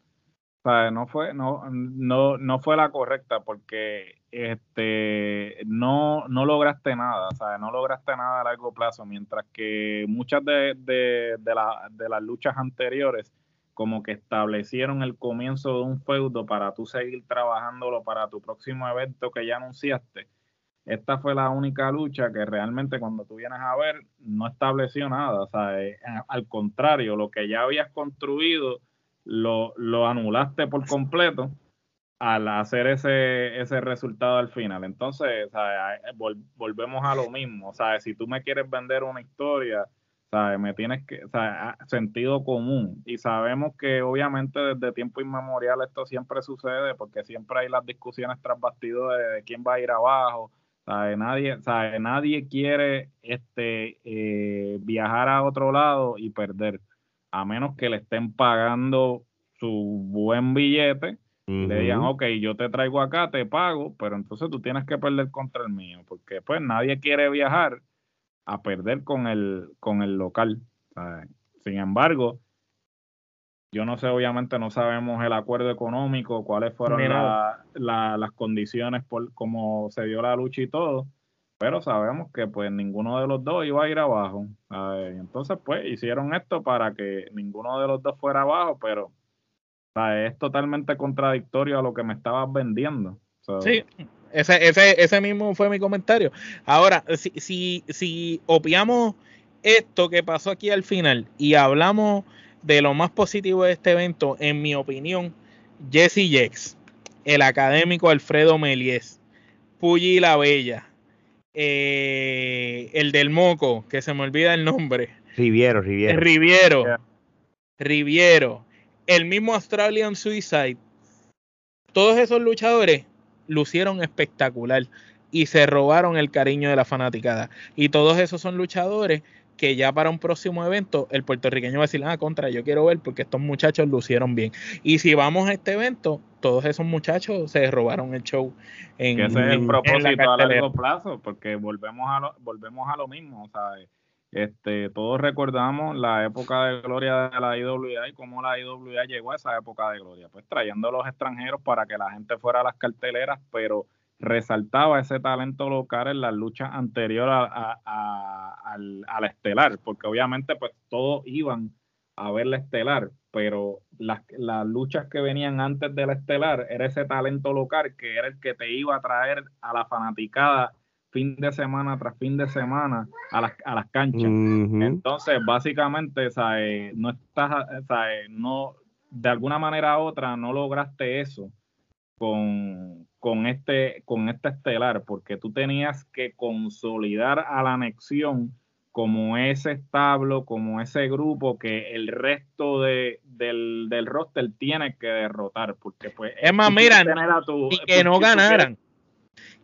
no fue, no, no, no fue la correcta porque este no, lograste nada, sea no lograste nada a largo plazo, mientras que muchas de, las luchas anteriores como que establecieron el comienzo de un feudo para tú seguir trabajándolo para tu próximo evento que ya anunciaste. Esta fue la única lucha que realmente cuando tú vienes a ver no estableció nada, sea, eh, al contrario, lo que ya habías construido lo anulaste por completo al hacer ese, ese resultado al final. Entonces, volvemos a lo mismo. sea Si tú me quieres vender una historia, ¿sabes? me tienes que, sentido común. Y sabemos que obviamente desde tiempo inmemorial esto siempre sucede porque siempre hay las discusiones tras bastidores de, quién va a ir abajo. ¿sabes? Nadie, ¿sabes? Nadie quiere este, eh, viajar a otro lado y perder a menos que le estén pagando su buen billete le digan, ok, yo te traigo acá, te pago, pero entonces tú tienes que perder contra el mío, porque pues nadie quiere viajar a perder con el, con el local. Sin embargo, yo no sé, obviamente no sabemos el acuerdo económico, cuáles fueron las condiciones por cómo se dio la lucha y todo, pero sabemos que pues ninguno de los dos iba a ir abajo. Entonces pues hicieron esto para que ninguno de los dos fuera abajo, pero es totalmente contradictorio a lo que me estabas vendiendo. Sí, ese, ese, ese mismo fue mi comentario. Ahora, si, si, si opiamos esto que pasó aquí al final y hablamos de lo más positivo de este evento, en mi opinión, Jesse Jex, el académico Alfredo Melies, Puyi la Bella, eh, el del Moco, que se me olvida el nombre. Riviero, Riviero. Riviero. Riviero el mismo Australian Suicide, todos esos luchadores lucieron espectacular y se robaron el cariño de la fanaticada. Y todos esos son luchadores que ya para un próximo evento el puertorriqueño va a decir, ah, contra, yo quiero ver porque estos muchachos lucieron bien. Y si vamos a este evento, todos esos muchachos se robaron el show. En, ese es el propósito a largo plazo, porque volvemos a lo, volvemos a lo mismo, ¿sabes? Este, todos recordamos la época de gloria de la IWA y cómo la IWA llegó a esa época de gloria, pues trayendo a los extranjeros para que la gente fuera a las carteleras, pero resaltaba ese talento local en las luchas anteriores a, al, estelar, porque obviamente pues todos iban a ver la estelar, pero las, las luchas que venían antes de la estelar era ese talento local que era el que te iba a traer a la fanaticada fin de semana tras fin de semana a las, a las canchas. Entonces, básicamente, ¿sabes? no estás, ¿sabes? no, de alguna manera u otra, no lograste eso con, con, este, con este estelar, porque tú tenías que consolidar a la anexión como ese establo, como ese grupo que el resto de, del, del roster tiene que derrotar, porque pues... Es más, mira, y que no ganaran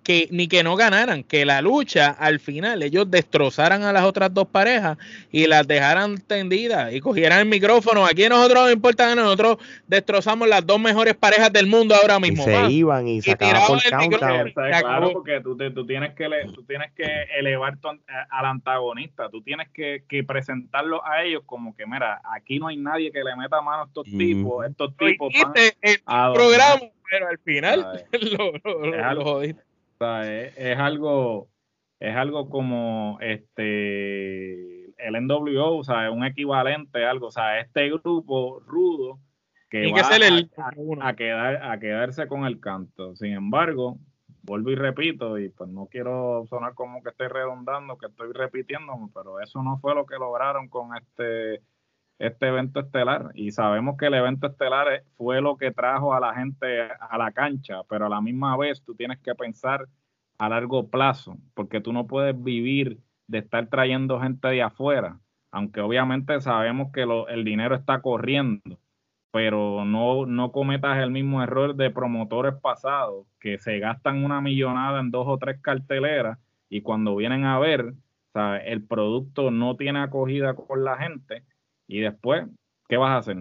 que ni que no ganaran, que la lucha al final ellos destrozaran a las otras dos parejas y las dejaran tendidas y cogieran el micrófono. Aquí a nosotros no importa, nosotros destrozamos las dos mejores parejas del mundo ahora mismo. Y se iban y, se acababan por counter. Claro, porque tú, tú, tienes que tú tienes que elevar al antagonista, tú tienes que, que, presentarlo a ellos como que, mira, aquí no hay nadie que le meta mano a estos tipos, estos tipos. Van programa, pero al final lo, lo jodiste es, algo, es algo como este el NWO, o sea, un equivalente, algo, o sea, este grupo rudo que va a, quedar, a quedarse con el canto. Sin embargo, vuelvo y repito, y pues no quiero sonar como que estoy redondando, que estoy repitiéndome, pero eso no fue lo que lograron con este este evento estelar. Y sabemos que el evento estelar fue lo que trajo a la gente a la cancha, pero a la misma vez tú tienes que pensar a largo plazo, porque tú no puedes vivir de estar trayendo gente de afuera, aunque obviamente sabemos que el dinero está corriendo, pero no, no cometas el mismo error de promotores pasados que se gastan una millonada en dos o tres carteleras y cuando vienen a ver, el producto no tiene acogida con la gente y después, ¿qué vas a hacer?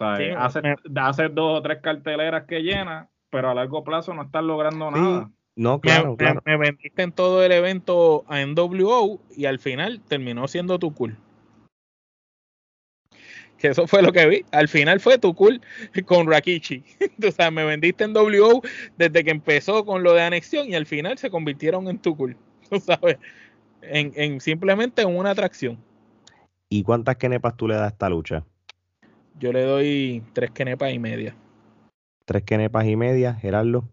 O haces, dos o tres carteleras que llenas, pero a largo plazo no estás logrando nada. No, claro, me, me, vendiste en todo el evento a NWO y al final terminó siendo tu cool. Que eso fue lo que vi. Al final fue tu cool con Rakichi. o sea, me vendiste en WO desde que empezó con lo de anexión y al final se convirtieron en tu cool. Tú sabes, en, en simplemente una atracción. ¿Y cuántas kenepas tú le das a esta lucha? Yo le doy tres kenepas y media. Tres kenepas y media, Gerardo.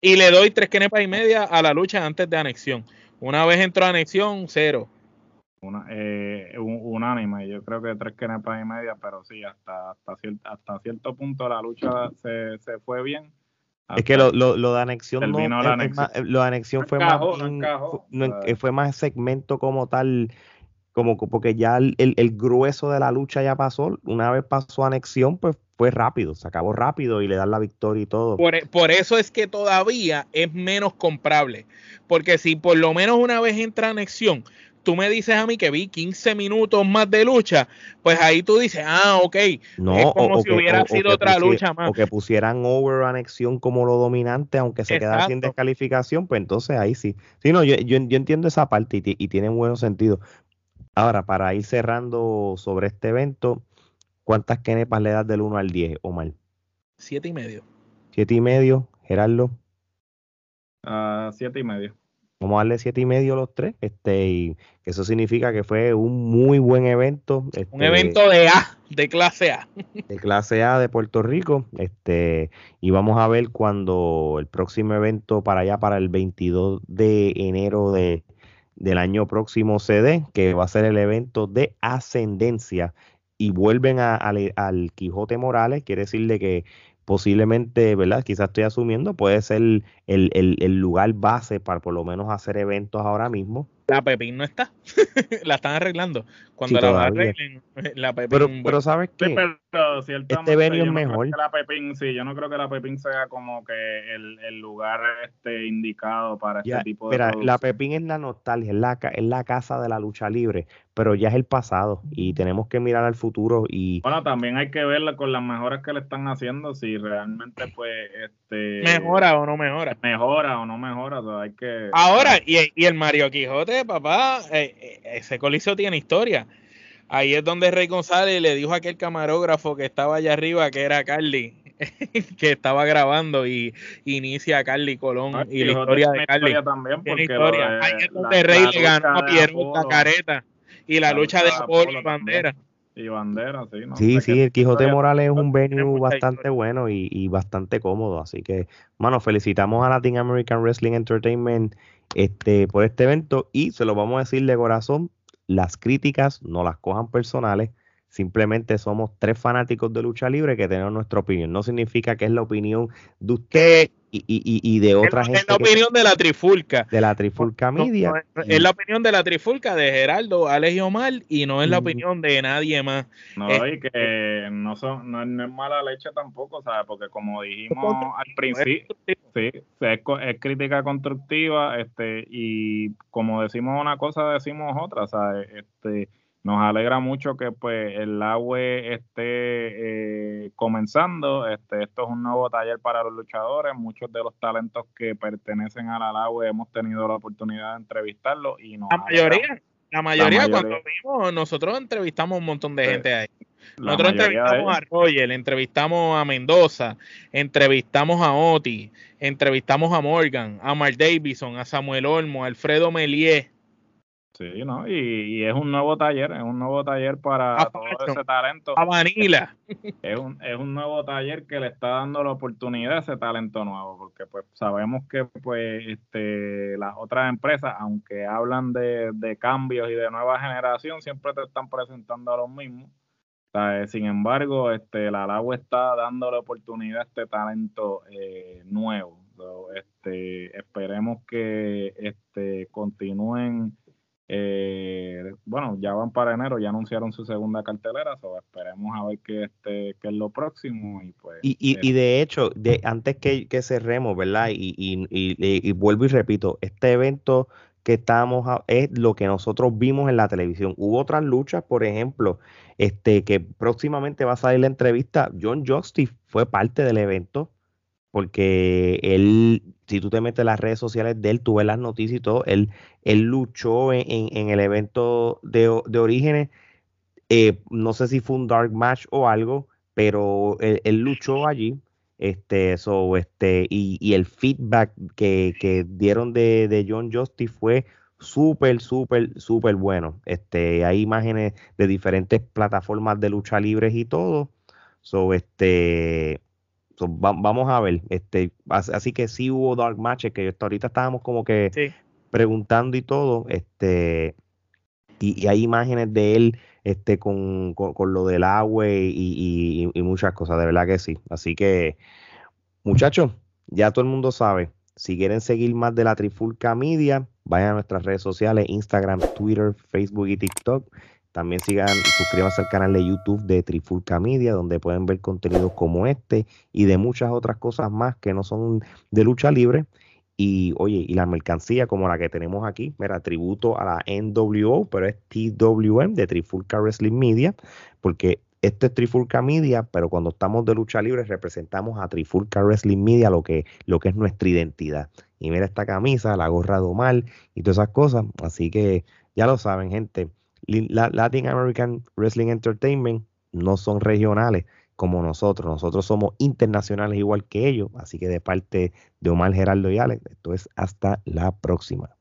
Y le doy tres kenepas y media a la lucha antes de anexión. Una vez entró a anexión, cero. Una, eh, un, unánime, yo creo que tres kenepas y media, pero sí, hasta, hasta, cierto, hasta cierto punto la lucha se, se fue bien. Es que lo, lo, lo de anexión no, lo de anexión fue más fue más segmento como tal como porque ya el, el, grueso de la lucha ya pasó, una vez pasó anexión, pues fue rápido, se acabó rápido y le dan la victoria y todo. Por, por, eso es que todavía es menos comprable, porque si por lo menos una vez entra anexión, tú me dices a mí que vi 15 minutos más de lucha, pues ahí tú dices, ah, ok, no, es como si hubiera sido otra lucha más. O que pusieran over anexión como lo dominante, aunque se quedara sin descalificación, pues entonces ahí sí. Sí, no, yo, yo, entiendo esa parte y, y tiene buen sentido. Ahora, para ir cerrando sobre este evento, ¿cuántas kenepas le das del 1 al 10, Omar? Siete y medio. Siete y medio, Gerardo. Uh, siete y medio. Vamos a darle siete y medio a los tres. Este, y eso significa que fue un muy buen evento. un este, evento de A, de clase A. De clase A de Puerto Rico. Este, y vamos a ver cuando el próximo evento para allá, para el 22 de enero de, del año próximo dé, que va a ser el evento de ascendencia. Y vuelven al Quijote Morales, quiere decirle que posiblemente, ¿verdad? Quizás estoy asumiendo, puede ser el, el, lugar base para por lo menos hacer eventos ahora mismo. La Pepín no está, la están arreglando. Cuando la arreglen, la Pepín. Pero, pero ¿sabes qué? pero este venue es mejor. la Pepín, sí, yo no creo que la Pepín sea como que el, el lugar este indicado para este tipo de. Mira, la Pepín es la nostalgia, es la, es la casa de la lucha libre pero ya es el pasado y tenemos que mirar al futuro y bueno también hay que verla con las mejoras que le están haciendo si realmente pues este mejora o no mejora mejora o no mejora hay que ahora y, y el Mario Quijote papá eh, eh, ese coliseo tiene historia. Ahí es donde Rey González le dijo a aquel camarógrafo que estaba allá arriba que era Carly que estaba grabando y inicia Carly Colón ah, y la historia de Carly. también porque ahí es donde Rey le ganó a Pierro Careta y la, lucha, de Apolo y Bandera. Y Bandera, sí. Sí, sí, el Quijote Morales es un venue bastante bueno y, bastante cómodo. Así que, mano, felicitamos a Latin American Wrestling Entertainment este, por este evento y se lo vamos a decir de corazón, las críticas no las cojan personales. Simplemente somos tres fanáticos de lucha libre que tenemos nuestra opinión. No significa que es la opinión de usted y, y, y de otra gente. Es la opinión de la Trifulca. De la Trifulca Media. es, la opinión de la Trifulca de Geraldo, Alex y Omar y no es la opinión de nadie más. No, y que no, son, no, es mala leche tampoco, ¿sabes? Porque como dijimos al principio, sí, es, es, crítica constructiva este y como decimos una cosa, decimos otra, ¿sabes? Este nos alegra mucho que pues el agua esté eh, comenzando. Este, esto es un nuevo taller para los luchadores. Muchos de los talentos que pertenecen a la agua hemos tenido la oportunidad de entrevistarlos y la mayoría, la mayoría, cuando vimos, nosotros entrevistamos un montón de gente ahí. Nosotros entrevistamos a Roger, entrevistamos a Mendoza, entrevistamos a Oti, entrevistamos a Morgan, a Mark Davison, a Samuel Olmo, a Alfredo Melier Sí, ¿no? Y, es un nuevo taller, es un nuevo taller para todo ese talento. A Vanilla. Es un, es un nuevo taller que le está dando la oportunidad a ese talento nuevo, porque pues sabemos que pues este las otras empresas, aunque hablan de, cambios y de nueva generación, siempre te están presentando a los mismos. sin embargo, este, la LAU está dando la oportunidad a este talento eh, nuevo. este, esperemos que este, continúen eh, bueno, ya van para enero, ya anunciaron su segunda cartelera, so esperemos a ver qué, este, qué es lo próximo. Y, pues, y, y, de hecho, de, antes que, cerremos, ¿verdad? Y, y, vuelvo y repito, este evento que estamos es lo que nosotros vimos en la televisión. Hubo otras luchas, por ejemplo, este que próximamente va a salir la entrevista. John Justice fue parte del evento porque él, si tú te metes en las redes sociales de él, tú ves las noticias y todo, él, él luchó en, el evento de, orígenes, eh, no sé si fue un dark match o algo, pero él, luchó allí, este, so, este, y, el feedback que, dieron de, de John Justice fue súper, súper, súper bueno. Este, hay imágenes de diferentes plataformas de lucha libres y todo. So, este, vamos a ver. Este, así que sí hubo dark matches que ahorita estábamos como que preguntando y todo. Este, y, hay imágenes de él este, con, lo del agua y, muchas cosas, de verdad que sí. Así que, muchachos, ya todo el mundo sabe. Si quieren seguir más de la Trifulca Media, vayan a nuestras redes sociales, Instagram, Twitter, Facebook y TikTok. También sigan suscríbanse al canal de YouTube de Trifulca Media, donde pueden ver contenidos como este y de muchas otras cosas más que no son de lucha libre. Y oye, y la mercancía como la que tenemos aquí, mira, tributo a la NWO, pero es TWM de Trifulca Wrestling Media, porque esto es Trifulca Media, pero cuando estamos de lucha libre representamos a Trifulca Wrestling Media, lo que, lo que es nuestra identidad. Y mira esta camisa, la gorra de mal y todas esas cosas. Así que ya lo saben, gente. Latin American Wrestling Entertainment no son regionales como nosotros. Nosotros somos internacionales igual que ellos. Así que de parte de Omar, Geraldo y Alex, esto es hasta la próxima.